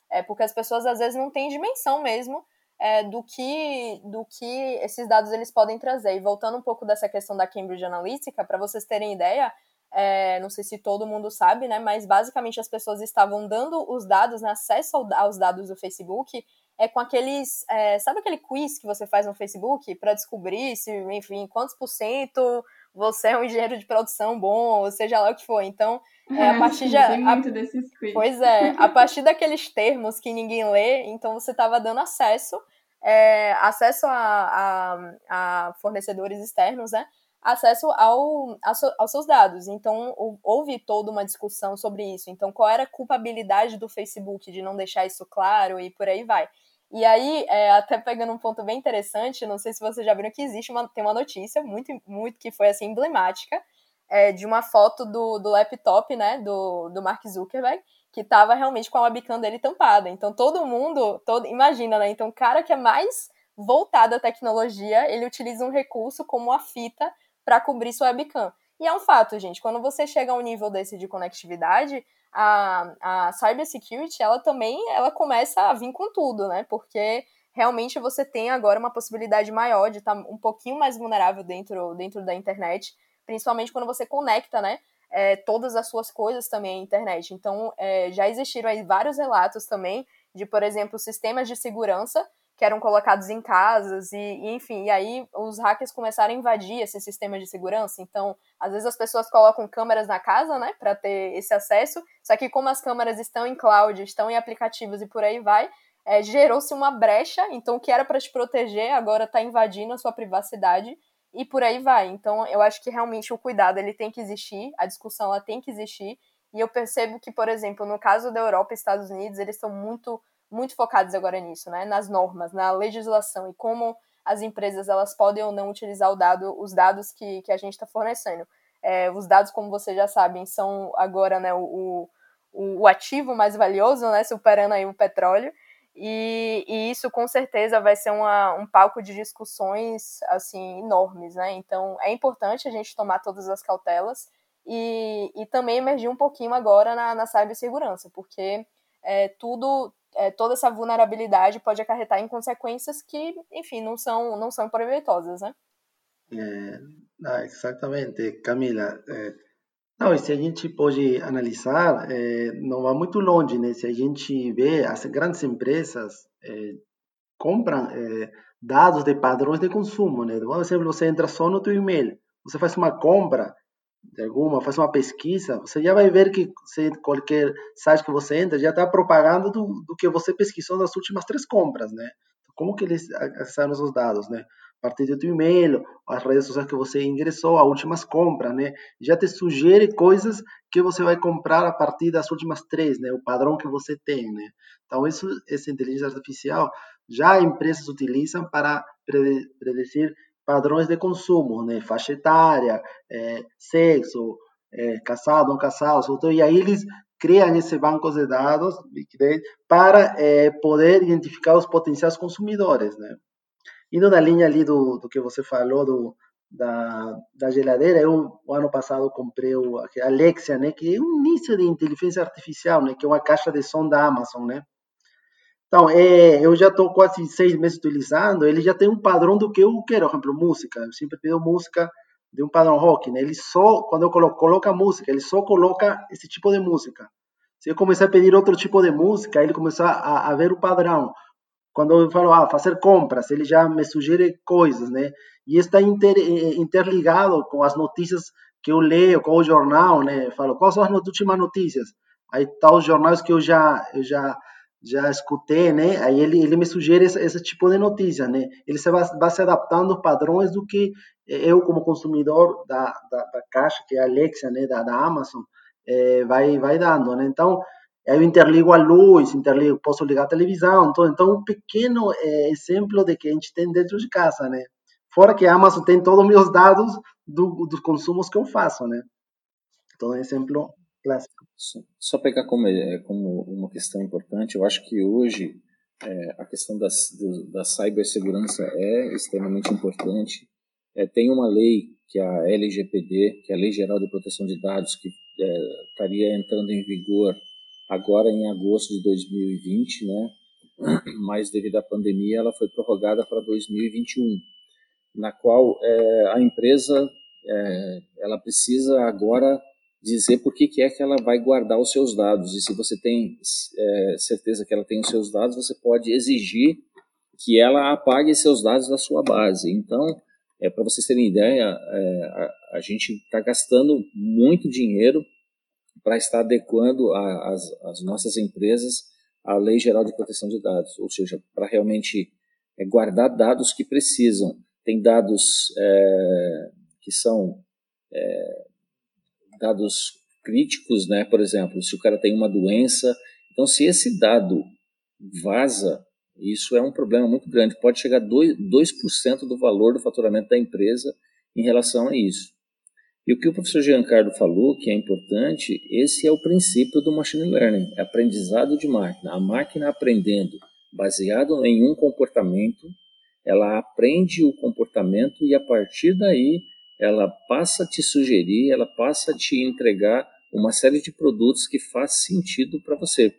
É porque as pessoas às vezes não têm dimensão mesmo é, do que do que esses dados eles podem trazer. E voltando um pouco dessa questão da Cambridge Analytica, para vocês terem ideia, é, não sei se todo mundo sabe, né? Mas basicamente as pessoas estavam dando os dados, né, acesso aos dados do Facebook, é com aqueles. É, sabe aquele quiz que você faz no Facebook para descobrir se, enfim, quantos por cento você é um engenheiro de produção bom, ou seja lá o que for. Então, é, a partir de. A, muito desses quiz. Pois é, a partir daqueles termos que ninguém lê, então você estava dando acesso. É, acesso a, a, a fornecedores externos, né? Acesso ao, aos seus dados. Então, houve toda uma discussão sobre isso. Então, qual era a culpabilidade do Facebook de não deixar isso claro e por aí vai. E aí, é, até pegando um ponto bem interessante, não sei se vocês já viram que existe uma, tem uma notícia muito, muito que foi assim emblemática é, de uma foto do, do laptop, né, do, do Mark Zuckerberg, que estava realmente com a webcam dele tampada. Então todo mundo, todo, imagina, né? Então o cara que é mais voltado à tecnologia, ele utiliza um recurso como a fita para cobrir sua webcam. E é um fato, gente, quando você chega a um nível desse de conectividade, a, a cybersecurity, ela também, ela começa a vir com tudo, né? Porque realmente você tem agora uma possibilidade maior de estar tá um pouquinho mais vulnerável dentro, dentro da internet, principalmente quando você conecta, né? É, todas as suas coisas também à internet. Então, é, já existiram aí vários relatos também de, por exemplo, sistemas de segurança que eram colocados em casas e, e, enfim, e aí os hackers começaram a invadir esse sistema de segurança. Então, às vezes as pessoas colocam câmeras na casa, né, para ter esse acesso. Só que como as câmeras estão em cloud, estão em aplicativos e por aí vai, é, gerou-se uma brecha. Então, o que era para te proteger agora está invadindo a sua privacidade e por aí vai. Então, eu acho que realmente o cuidado ele tem que existir, a discussão ela tem que existir. E eu percebo que, por exemplo, no caso da Europa e Estados Unidos, eles estão muito muito focados agora nisso, né? Nas normas, na legislação e como as empresas elas podem ou não utilizar dado, os dados que, que a gente está fornecendo. É, os dados, como vocês já sabem, são agora né, o, o, o ativo mais valioso, né? Superando aí o petróleo. E, e, isso com certeza vai ser uma, um palco de discussões assim enormes, né? Então é importante a gente tomar todas as cautelas e, e também emergir um pouquinho agora na, na cibersegurança, porque é, tudo é, toda essa vulnerabilidade pode acarretar em consequências que, enfim, não são, não são proveitosas, né? É, ah, exatamente, Camila. É, não, e se a gente pode analisar, é, não vai muito longe, né? Se a gente vê as grandes empresas é, compram dados de padrões de consumo, né? Por exemplo, você entra só no teu e-mail, você faz uma compra de alguma, faz uma pesquisa, você já vai ver que se qualquer site que você entra já está propagando do, do que você pesquisou nas últimas três compras, né? Como que eles acessaram os dados, né? A partir do teu e-mail, as redes sociais que você ingressou, as últimas compras, né? Já te sugere coisas que você vai comprar a partir das últimas três, né? O padrão que você tem, né? Então, isso, essa inteligência artificial, já empresas utilizam para predecir padrões de consumo, né? Faixa etária, é, sexo, é, casado, não casado, então, e aí eles criam esse banco de dados para é, poder identificar os potenciais consumidores, né? Indo na linha ali do, do que você falou do, da, da geladeira, eu o ano passado comprei o Alexia, né, que é um início de inteligência artificial, né, que é uma caixa de som da Amazon, né. Então, é, eu já estou quase seis meses utilizando, ele já tem um padrão do que eu quero, por exemplo, música. Eu sempre pido música de um padrão rock, né? Ele só, quando eu coloco, coloca música, ele só coloca esse tipo de música. Se eu começar a pedir outro tipo de música, ele começar a, a ver o padrão. Quando eu falo, ah, fazer compras, ele já me sugere coisas, né? E está inter, eh, interligado com as notícias que eu leio, com o jornal, né? Eu falo, quais são as últimas notícias? Aí tá os jornais que eu já, eu já, já escutei, né? Aí ele, ele me sugere esse, esse tipo de notícia, né? Ele se vai, vai se adaptando aos padrões do que eu, como consumidor da, da, da caixa, que é a Alexa, né? Da, da Amazon, é, vai, vai dando, né? Então, eu interligo a luz, interligo, posso ligar a televisão. Então, então um pequeno é, exemplo de que a gente tem dentro de casa, né? Fora que a Amazon tem todos os meus dados do, dos consumos que eu faço, né? Então, exemplo clássico. Só, só pegar como, é, como uma questão importante, eu acho que hoje é, a questão da, da cibersegurança é extremamente importante. É, tem uma lei, que é a LGPD, que é a Lei Geral de Proteção de Dados, que é, estaria entrando em vigor agora em agosto de 2020, né? Mas devido à pandemia, ela foi prorrogada para 2021, na qual é, a empresa é, ela precisa agora dizer por que, que é que ela vai guardar os seus dados. E se você tem é, certeza que ela tem os seus dados, você pode exigir que ela apague seus dados da sua base. Então, é, para vocês terem ideia, é, a, a gente está gastando muito dinheiro para estar adequando a, as, as, nossas empresas à Lei Geral de Proteção de Dados, ou seja, para realmente é, guardar dados que precisam. Tem dados é, que são é, dados críticos, né? Por exemplo, se o cara tem uma doença, então se esse dado vaza, isso é um problema muito grande. Pode chegar a 2%, 2 do valor do faturamento da empresa em relação a isso. E o que o professor Giancarlo falou, que é importante, esse é o princípio do machine learning, é aprendizado de máquina. A máquina aprendendo baseado em um comportamento, ela aprende o comportamento e a partir daí ela passa a te sugerir, ela passa a te entregar uma série de produtos que faz sentido para você,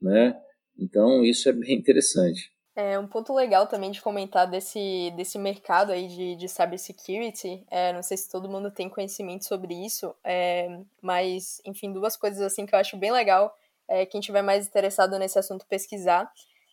né? Então isso é bem interessante. É, um ponto legal também de comentar desse, desse mercado aí de, de cybersecurity, é, não sei se todo mundo tem conhecimento sobre isso, é, mas, enfim, duas coisas assim que eu acho bem legal, é, quem tiver mais interessado nesse assunto pesquisar.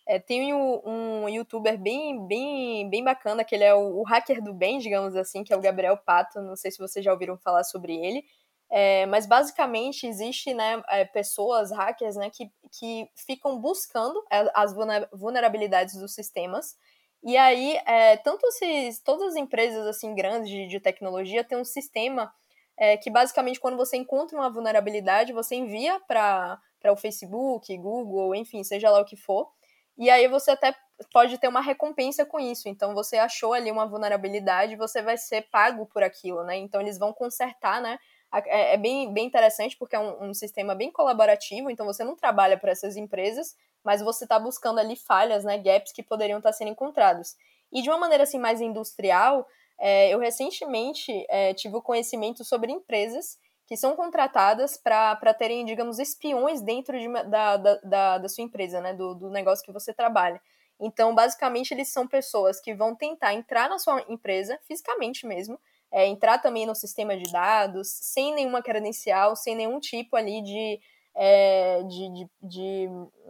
É, tem um, um, youtuber bem, bem, bem bacana, que ele é o, o hacker do bem, digamos assim, que é o Gabriel Pato, não sei se vocês já ouviram falar sobre ele, é, mas basicamente existe né, é, pessoas, hackers, né, que, que ficam buscando as vulnerabilidades dos sistemas. E aí, é, tanto se, todas as empresas assim grandes de, de tecnologia têm um sistema é, que basicamente quando você encontra uma vulnerabilidade, você envia para o Facebook, Google, enfim, seja lá o que for. E aí você até pode ter uma recompensa com isso. Então você achou ali uma vulnerabilidade, você vai ser pago por aquilo, né? Então eles vão consertar, né? é, é bem, bem interessante porque é um, um, sistema bem colaborativo, então você não trabalha para essas empresas, mas você está buscando ali falhas, né, gaps que poderiam estar tá sendo encontrados. E de uma maneira assim mais industrial, é, eu recentemente é, tive o conhecimento sobre empresas que são contratadas para terem, digamos, espiões dentro de, da, da, da, sua empresa, né, do, do negócio que você trabalha. Então, basicamente, eles são pessoas que vão tentar entrar na sua empresa, fisicamente mesmo, é, entrar também no sistema de dados, sem nenhuma credencial, sem nenhum tipo ali de, é, de, de, de,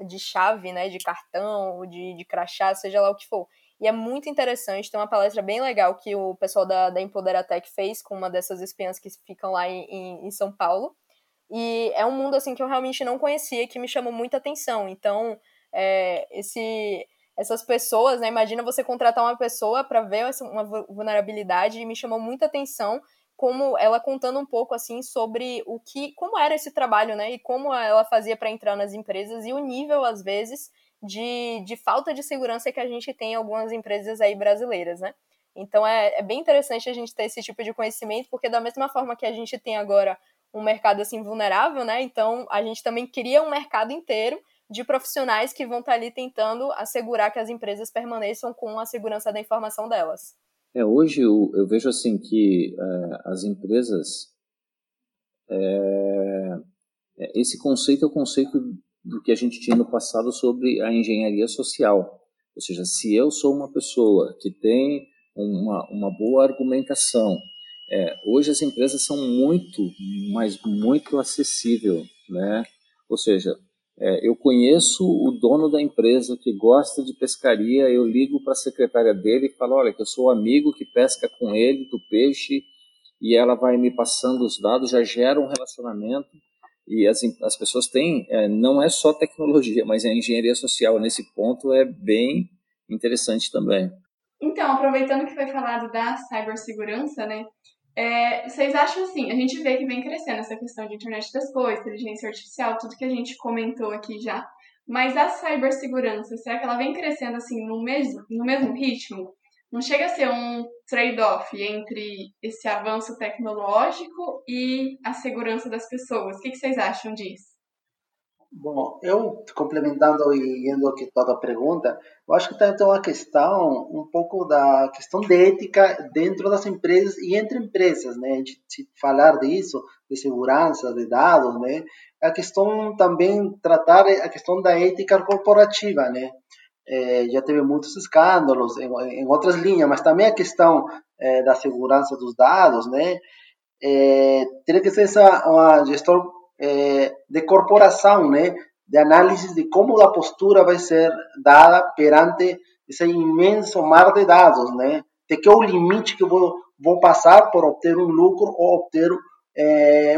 de, chave, né, de cartão, de, de crachá, seja lá o que for. E é muito interessante. Tem uma palestra bem legal que o pessoal da, da Empoderatec fez com uma dessas espiãs que ficam lá em, em São Paulo. E é um mundo assim que eu realmente não conhecia, que me chamou muita atenção. Então, é, esse, essas pessoas, né? Imagina você contratar uma pessoa para ver essa, uma vulnerabilidade e me chamou muita atenção como ela contando um pouco assim sobre o que, como era esse trabalho, né? E como ela fazia para entrar nas empresas e o nível às vezes de, de falta de segurança que a gente tem em algumas empresas aí brasileiras, né? Então é, é bem interessante a gente ter esse tipo de conhecimento, porque da mesma forma que a gente tem agora um mercado assim vulnerável, né? Então a gente também cria um mercado inteiro de profissionais que vão estar ali tentando assegurar que as empresas permaneçam com a segurança da informação delas. É, hoje eu, eu vejo assim que é, as empresas é, é esse conceito é o conceito do que a gente tinha no passado sobre a engenharia social. Ou seja, se eu sou uma pessoa que tem uma, uma boa argumentação, é, hoje as empresas são muito, mas muito acessível, né? Ou seja, é, eu conheço o dono da empresa que gosta de pescaria, eu ligo para a secretária dele e falo, olha, que eu sou amigo que pesca com ele do peixe e ela vai me passando os dados, já gera um relacionamento e as, as pessoas têm, é, não é só tecnologia, mas a engenharia social nesse ponto é bem interessante também. Então, aproveitando que foi falado da cibersegurança, né? É, vocês acham assim, a gente vê que vem crescendo essa questão de internet das coisas, inteligência artificial, tudo que a gente comentou aqui já. Mas a cibersegurança, será que ela vem crescendo assim no mesmo, no mesmo ritmo? Não chega a ser um trade-off entre esse avanço tecnológico e a segurança das pessoas. O que, que vocês acham disso? Bom, eu complementando e indo aqui toda a pergunta, eu acho que tem uma questão, um pouco da questão de ética dentro das empresas e entre empresas, né? A gente falar disso, de segurança, de dados, né? A questão também tratar a questão da ética corporativa, né? Já teve muitos escândalos em, em, outras linhas, mas também a questão da segurança dos dados, né? É, teria que ser essa uma gestão é, de corporação, né? De análise de como a postura vai ser dada perante esse imenso mar de dados, né? De que é o limite que eu vou, vou passar por obter um lucro ou obter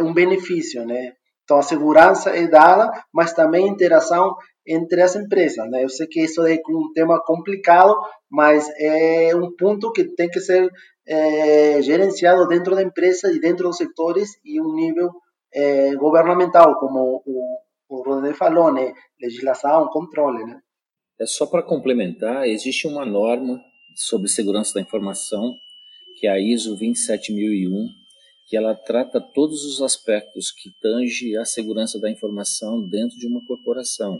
um benefício, né? Então a segurança é dada, mas também a interação entre as empresas. Né? Eu sei que isso é um tema complicado, mas é um ponto que tem que ser é, gerenciado dentro da empresa e dentro dos setores e um nível é, governamental, como o, o Rodney falou, né? legislação, controle. Né? É só para complementar, existe uma norma sobre segurança da informação, que é a ISO 27001, que ela trata todos os aspectos que tange a segurança da informação dentro de uma corporação.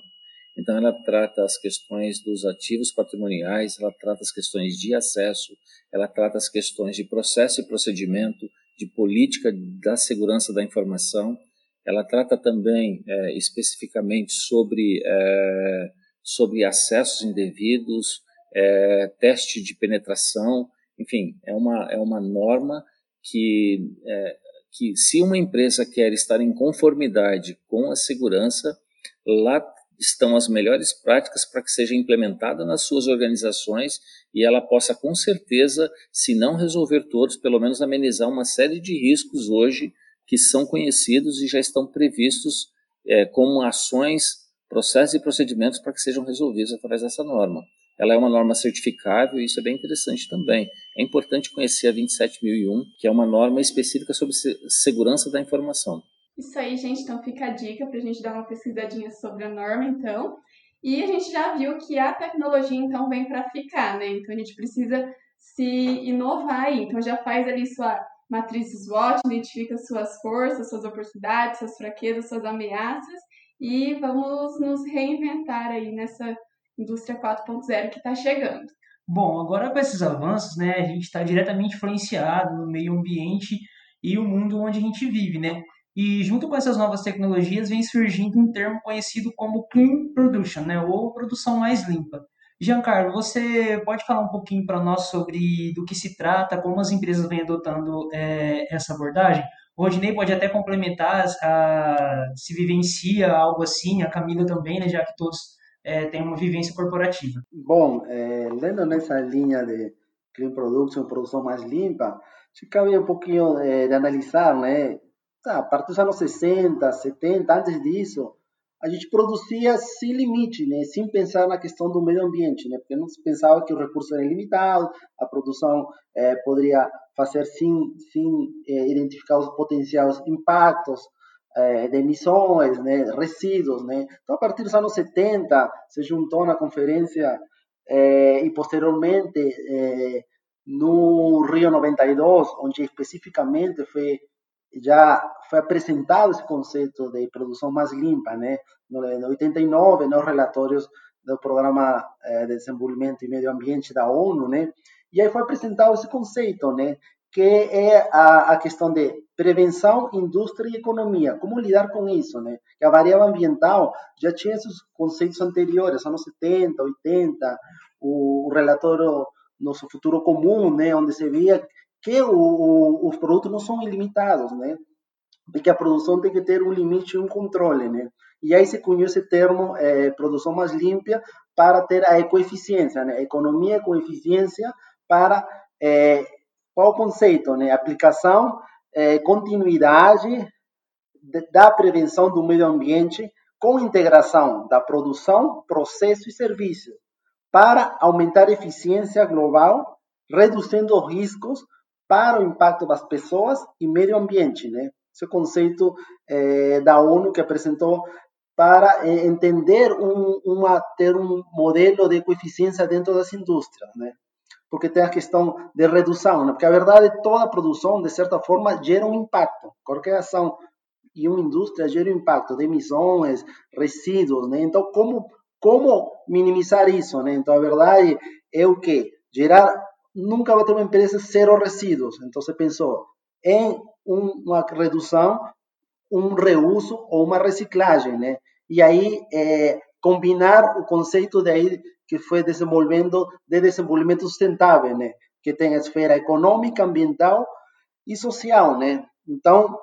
Então, ela trata as questões dos ativos patrimoniais, ela trata as questões de acesso, ela trata as questões de processo e procedimento, de política da segurança da informação. Ela trata também é, especificamente sobre, é, sobre acessos indevidos, é, teste de penetração, enfim, é uma, é uma norma que, é, que, se uma empresa quer estar em conformidade com a segurança, lá estão as melhores práticas para que seja implementada nas suas organizações e ela possa, com certeza, se não resolver todos, pelo menos amenizar uma série de riscos hoje que são conhecidos e já estão previstos é, como ações, processos e procedimentos para que sejam resolvidos através dessa norma. Ela é uma norma certificável e isso é bem interessante também. É importante conhecer a 27001, que é uma norma específica sobre segurança da informação. Isso aí, gente, então fica a dica para a gente dar uma pesquisadinha sobre a norma, então. E a gente já viu que a tecnologia, então, vem para ficar, né? Então a gente precisa se inovar aí. Então já faz ali sua matriz SWOT, identifica suas forças, suas oportunidades, suas fraquezas, suas ameaças e vamos nos reinventar aí nessa indústria 4.0 que está chegando. Bom, agora com esses avanços, né, a gente está diretamente influenciado no meio ambiente e o mundo onde a gente vive, né? E junto com essas novas tecnologias vem surgindo um termo conhecido como Clean Production, né, ou produção mais limpa. Giancarlo, você pode falar um pouquinho para nós sobre do que se trata, como as empresas vêm adotando é, essa abordagem? O Rodinei pode até complementar a, se vivencia algo assim, a Camila também, né, já que todos é, tem uma vivência corporativa. Bom, é, lendo nessa linha de clean production, produção mais limpa, que cabe um pouquinho é, de analisar, né? A partir dos anos 60, 70, antes disso, a gente produzia sem limite, né? sem pensar na questão do meio ambiente, né? porque não se pensava que o recurso era ilimitado, a produção é, poderia fazer sem, sem é, identificar os potenciais impactos é, de emissões, né? resíduos. Né? Então, a partir dos anos 70, se juntou na conferência e, posteriormente, no Rio 92, onde especificamente foi já foi apresentado esse conceito de produção mais limpa, né? No, 89, nos relatórios do Programa eh, de Desenvolvimento e Meio Ambiente da ONU, né? E aí foi apresentado esse conceito, né? Que é a, a questão de prevenção, indústria e economia. Como lidar com isso, né? Que a variável ambiental já tinha esses conceitos anteriores, anos 70, 80, o, o relatório Nosso Futuro Comum, né? Onde se via que o, o, os produtos não são ilimitados, né? E que a produção tem que ter um limite e um controle, né? E aí se cunhou esse termo é, produção mais limpa para ter a ecoeficiência, né? Economia com eficiência para é, qual conceito, né? Aplicação, é, continuidade da prevenção do meio ambiente com integração da produção, processo e serviço para aumentar a eficiência global, reduzindo riscos para o impacto das pessoas e meio ambiente, né? Esse conceito é, da ONU que apresentou para é, entender um, uma ter um modelo de eficiência dentro das indústrias, né? Porque tem a questão de redução, né? Porque a verdade é toda produção, de certa forma, gera um impacto. Qualquer ação e uma indústria gera um impacto de emissões, resíduos, né? Então, como como minimizar isso, né? Então, a verdade é o que gerar nunca vai ter uma empresa zero resíduos. Então, você pensou em uma redução, um reuso ou uma reciclagem, né? E aí, é, combinar o conceito daí que foi desenvolvendo de desenvolvimento sustentável, né? Que tem a esfera econômica, ambiental e social, né? Então,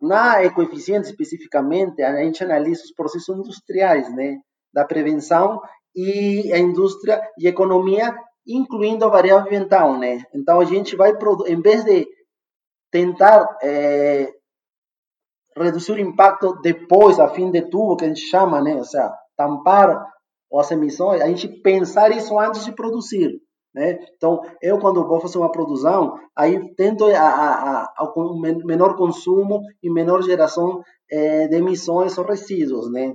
na ecoeficiência especificamente, a gente analisa os processos industriais, né? Da prevenção e a indústria e a economia incluindo a variável ambiental, né? Então a gente vai, em vez de tentar é, reduzir o impacto depois, a fim de tubo, que a gente chama, né? Ou seja, tampar as emissões, a gente pensar isso antes de produzir, né? Então, eu quando vou fazer uma produção, aí tento a, a, a, a menor consumo e menor geração é, de emissões ou resíduos, né?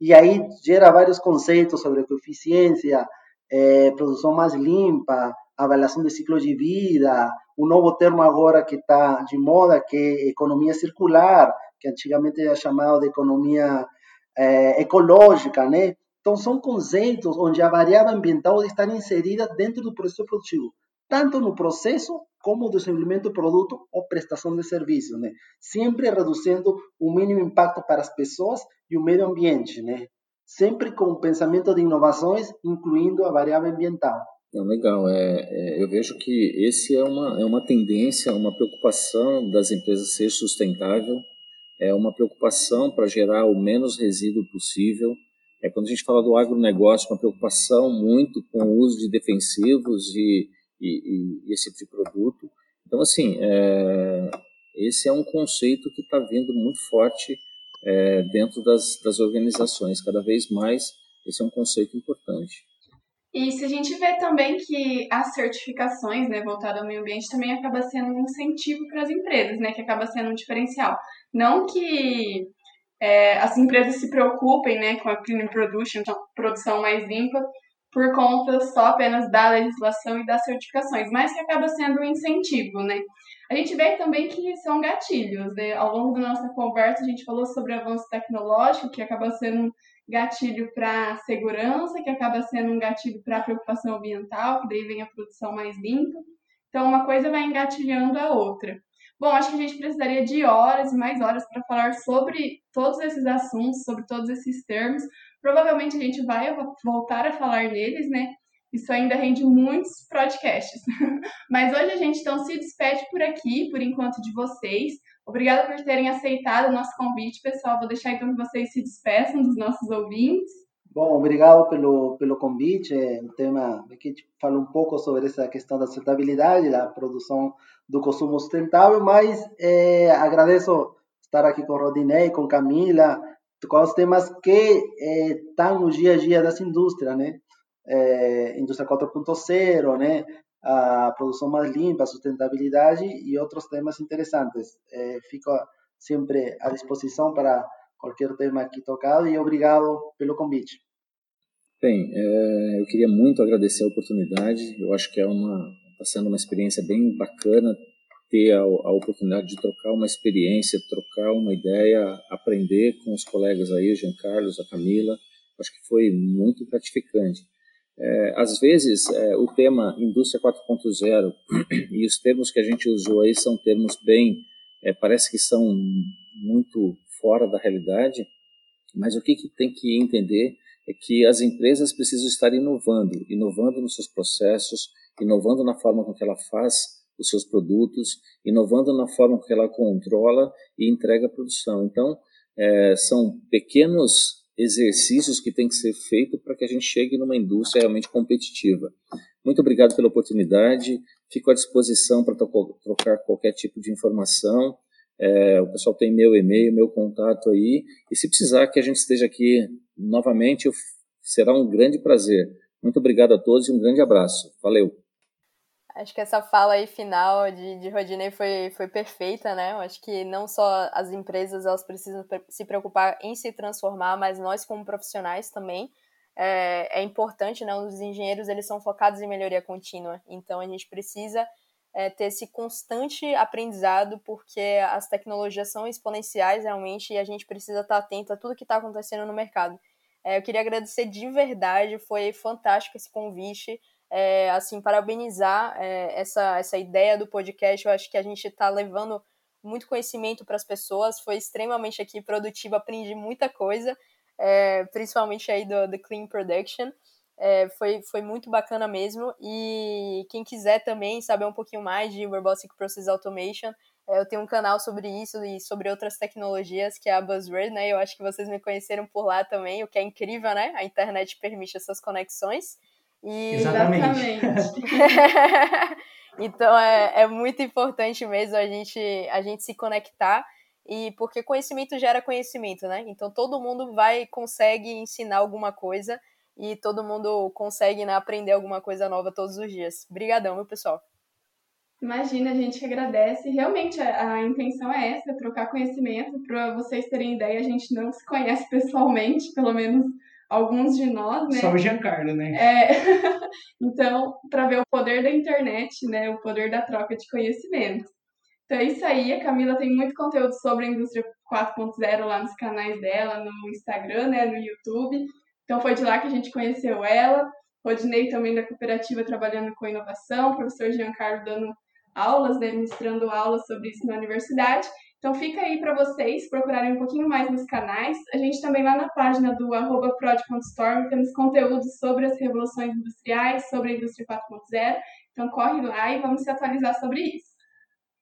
E aí gera vários conceitos sobre eficiência, é, produção mais limpa, avaliação de ciclo de vida, um novo termo agora que está de moda, que é economia circular, que antigamente era chamado de economia é, ecológica, né? Então, são conceitos onde a variável ambiental estar inserida dentro do processo produtivo, tanto no processo como no desenvolvimento do produto ou prestação de serviço, né? Sempre reduzindo o mínimo impacto para as pessoas e o meio ambiente, né? Sempre com o pensamento de inovações, incluindo a variável ambiental. Não, legal. É, é, eu vejo que esse é uma, é uma tendência, uma preocupação das empresas ser sustentável, é uma preocupação para gerar o menos resíduo possível. É quando a gente fala do agronegócio, uma preocupação muito com o uso de defensivos e, e, e esse tipo de produto. Então, assim, é, esse é um conceito que está vindo muito forte é, dentro das, das organizações. Cada vez mais, esse é um conceito importante. E se a gente vê também que as certificações, né, voltadas ao meio ambiente, também acaba sendo um incentivo para as empresas, né, que acaba sendo um diferencial. Não que é, as empresas se preocupem, né, com a clean production, produção mais limpa, por conta só apenas da legislação e das certificações, mas que acaba sendo um incentivo, né? A gente vê também que são gatilhos. Né? Ao longo da nossa conversa, a gente falou sobre avanço tecnológico, que acaba sendo um gatilho para segurança, que acaba sendo um gatilho para preocupação ambiental, que daí vem a produção mais limpa. Então, uma coisa vai engatilhando a outra. Bom, acho que a gente precisaria de horas e mais horas para falar sobre todos esses assuntos, sobre todos esses termos. Provavelmente a gente vai voltar a falar neles, né? Isso ainda rende muitos podcasts. Mas hoje a gente então se despede por aqui, por enquanto, de vocês. Obrigada por terem aceitado o nosso convite, pessoal. Vou deixar então que vocês se despeçam dos nossos ouvintes. Bom, obrigado pelo, pelo convite. É um tema que fala um pouco sobre essa questão da sustentabilidade, da produção do consumo sustentável, mas é, agradeço estar aqui com Rodinei, com Camila, com os temas que estão é, no dia a dia das indústrias, né? É, indústria 4.0, né? A produção mais limpa, sustentabilidade e outros temas interessantes. É, fico sempre à disposição para qualquer tema aqui tocado e obrigado pelo convite. Bem, eu queria muito agradecer a oportunidade. Eu acho que é uma está sendo uma experiência bem bacana ter a, a, oportunidade de trocar uma experiência, trocar uma ideia, aprender com os colegas aí, o Jean Carlos, a Camila. Acho que foi muito gratificante. É, às vezes, é, o tema indústria 4.0 e os termos que a gente usou aí são termos bem, é, parece que são muito fora da realidade, mas o que, que tem que entender é que as empresas precisam estar inovando, inovando nos seus processos, inovando na forma com que ela faz os seus produtos, inovando na forma que ela controla e entrega a produção. Então, é, são pequenos exercícios que têm que ser feitos para que a gente chegue numa indústria realmente competitiva. Muito obrigado pela oportunidade, fico à disposição para trocar qualquer tipo de informação. É, o pessoal tem meu e-mail, meu contato aí, e se precisar que a gente esteja aqui novamente, será um grande prazer. Muito obrigado a todos e um grande abraço. Valeu! Acho que essa fala aí final de, de Rodinei foi, foi perfeita, né? Eu acho que não só as empresas elas precisam se preocupar em se transformar, mas nós como profissionais também. É, é importante, né? Os engenheiros eles são focados em melhoria contínua, então a gente precisa é, ter esse constante aprendizado, porque as tecnologias são exponenciais realmente e a gente precisa estar atento a tudo que está acontecendo no mercado. É, eu queria agradecer de verdade, foi fantástico esse convite é, assim, parabenizar é, essa, essa ideia do podcast. Eu acho que a gente está levando muito conhecimento para as pessoas. Foi extremamente aqui produtivo, aprendi muita coisa, é, principalmente aí do, do Clean Production. É, foi, foi muito bacana mesmo. E quem quiser também saber um pouquinho mais de Robotic Process Automation, é, eu tenho um canal sobre isso e sobre outras tecnologias, que é a Buzzword, né? Eu acho que vocês me conheceram por lá também, o que é incrível, né? A internet permite essas conexões. E... Exatamente. então é, é muito importante mesmo a gente, a gente se conectar e porque conhecimento gera conhecimento, né? Então todo mundo vai consegue ensinar alguma coisa e todo mundo consegue né, aprender alguma coisa nova todos os dias. Obrigadão, meu pessoal. Imagina, a gente agradece. Realmente a, a intenção é essa, trocar conhecimento. Para vocês terem ideia, a gente não se conhece pessoalmente, pelo menos alguns de nós, né? Só o Giancarlo, né? É... então, para ver o poder da internet, né? O poder da troca de conhecimento. Então é isso aí, a Camila tem muito conteúdo sobre a indústria 4.0 lá nos canais dela, no Instagram, né, no YouTube. Então foi de lá que a gente conheceu ela. Rodinei também da cooperativa trabalhando com inovação, professor Giancarlo dando aulas, né, ministrando aulas sobre isso na universidade. Então fica aí para vocês procurarem um pouquinho mais nos canais. A gente também lá na página do arroba prod.storm temos conteúdos sobre as revoluções industriais, sobre a indústria 4.0. Então corre lá e vamos se atualizar sobre isso.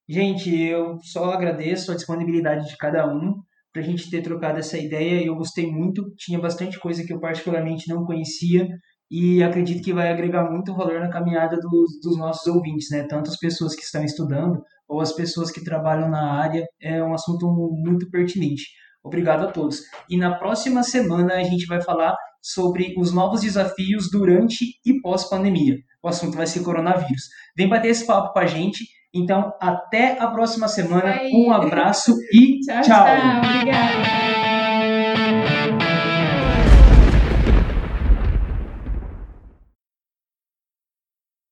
Gente, eu só agradeço a disponibilidade de cada um para a gente ter trocado essa ideia. Eu gostei muito, tinha bastante coisa que eu particularmente não conhecia e acredito que vai agregar muito valor na caminhada dos, dos nossos ouvintes, né? Tanto as pessoas que estão estudando ou as pessoas que trabalham na área, é um assunto muito pertinente. Obrigado a todos. E na próxima semana a gente vai falar sobre os novos desafios durante e pós-pandemia. O assunto vai ser coronavírus. Vem bater esse papo com a gente. Então, até a próxima semana. Um abraço e tchau. tchau. tchau.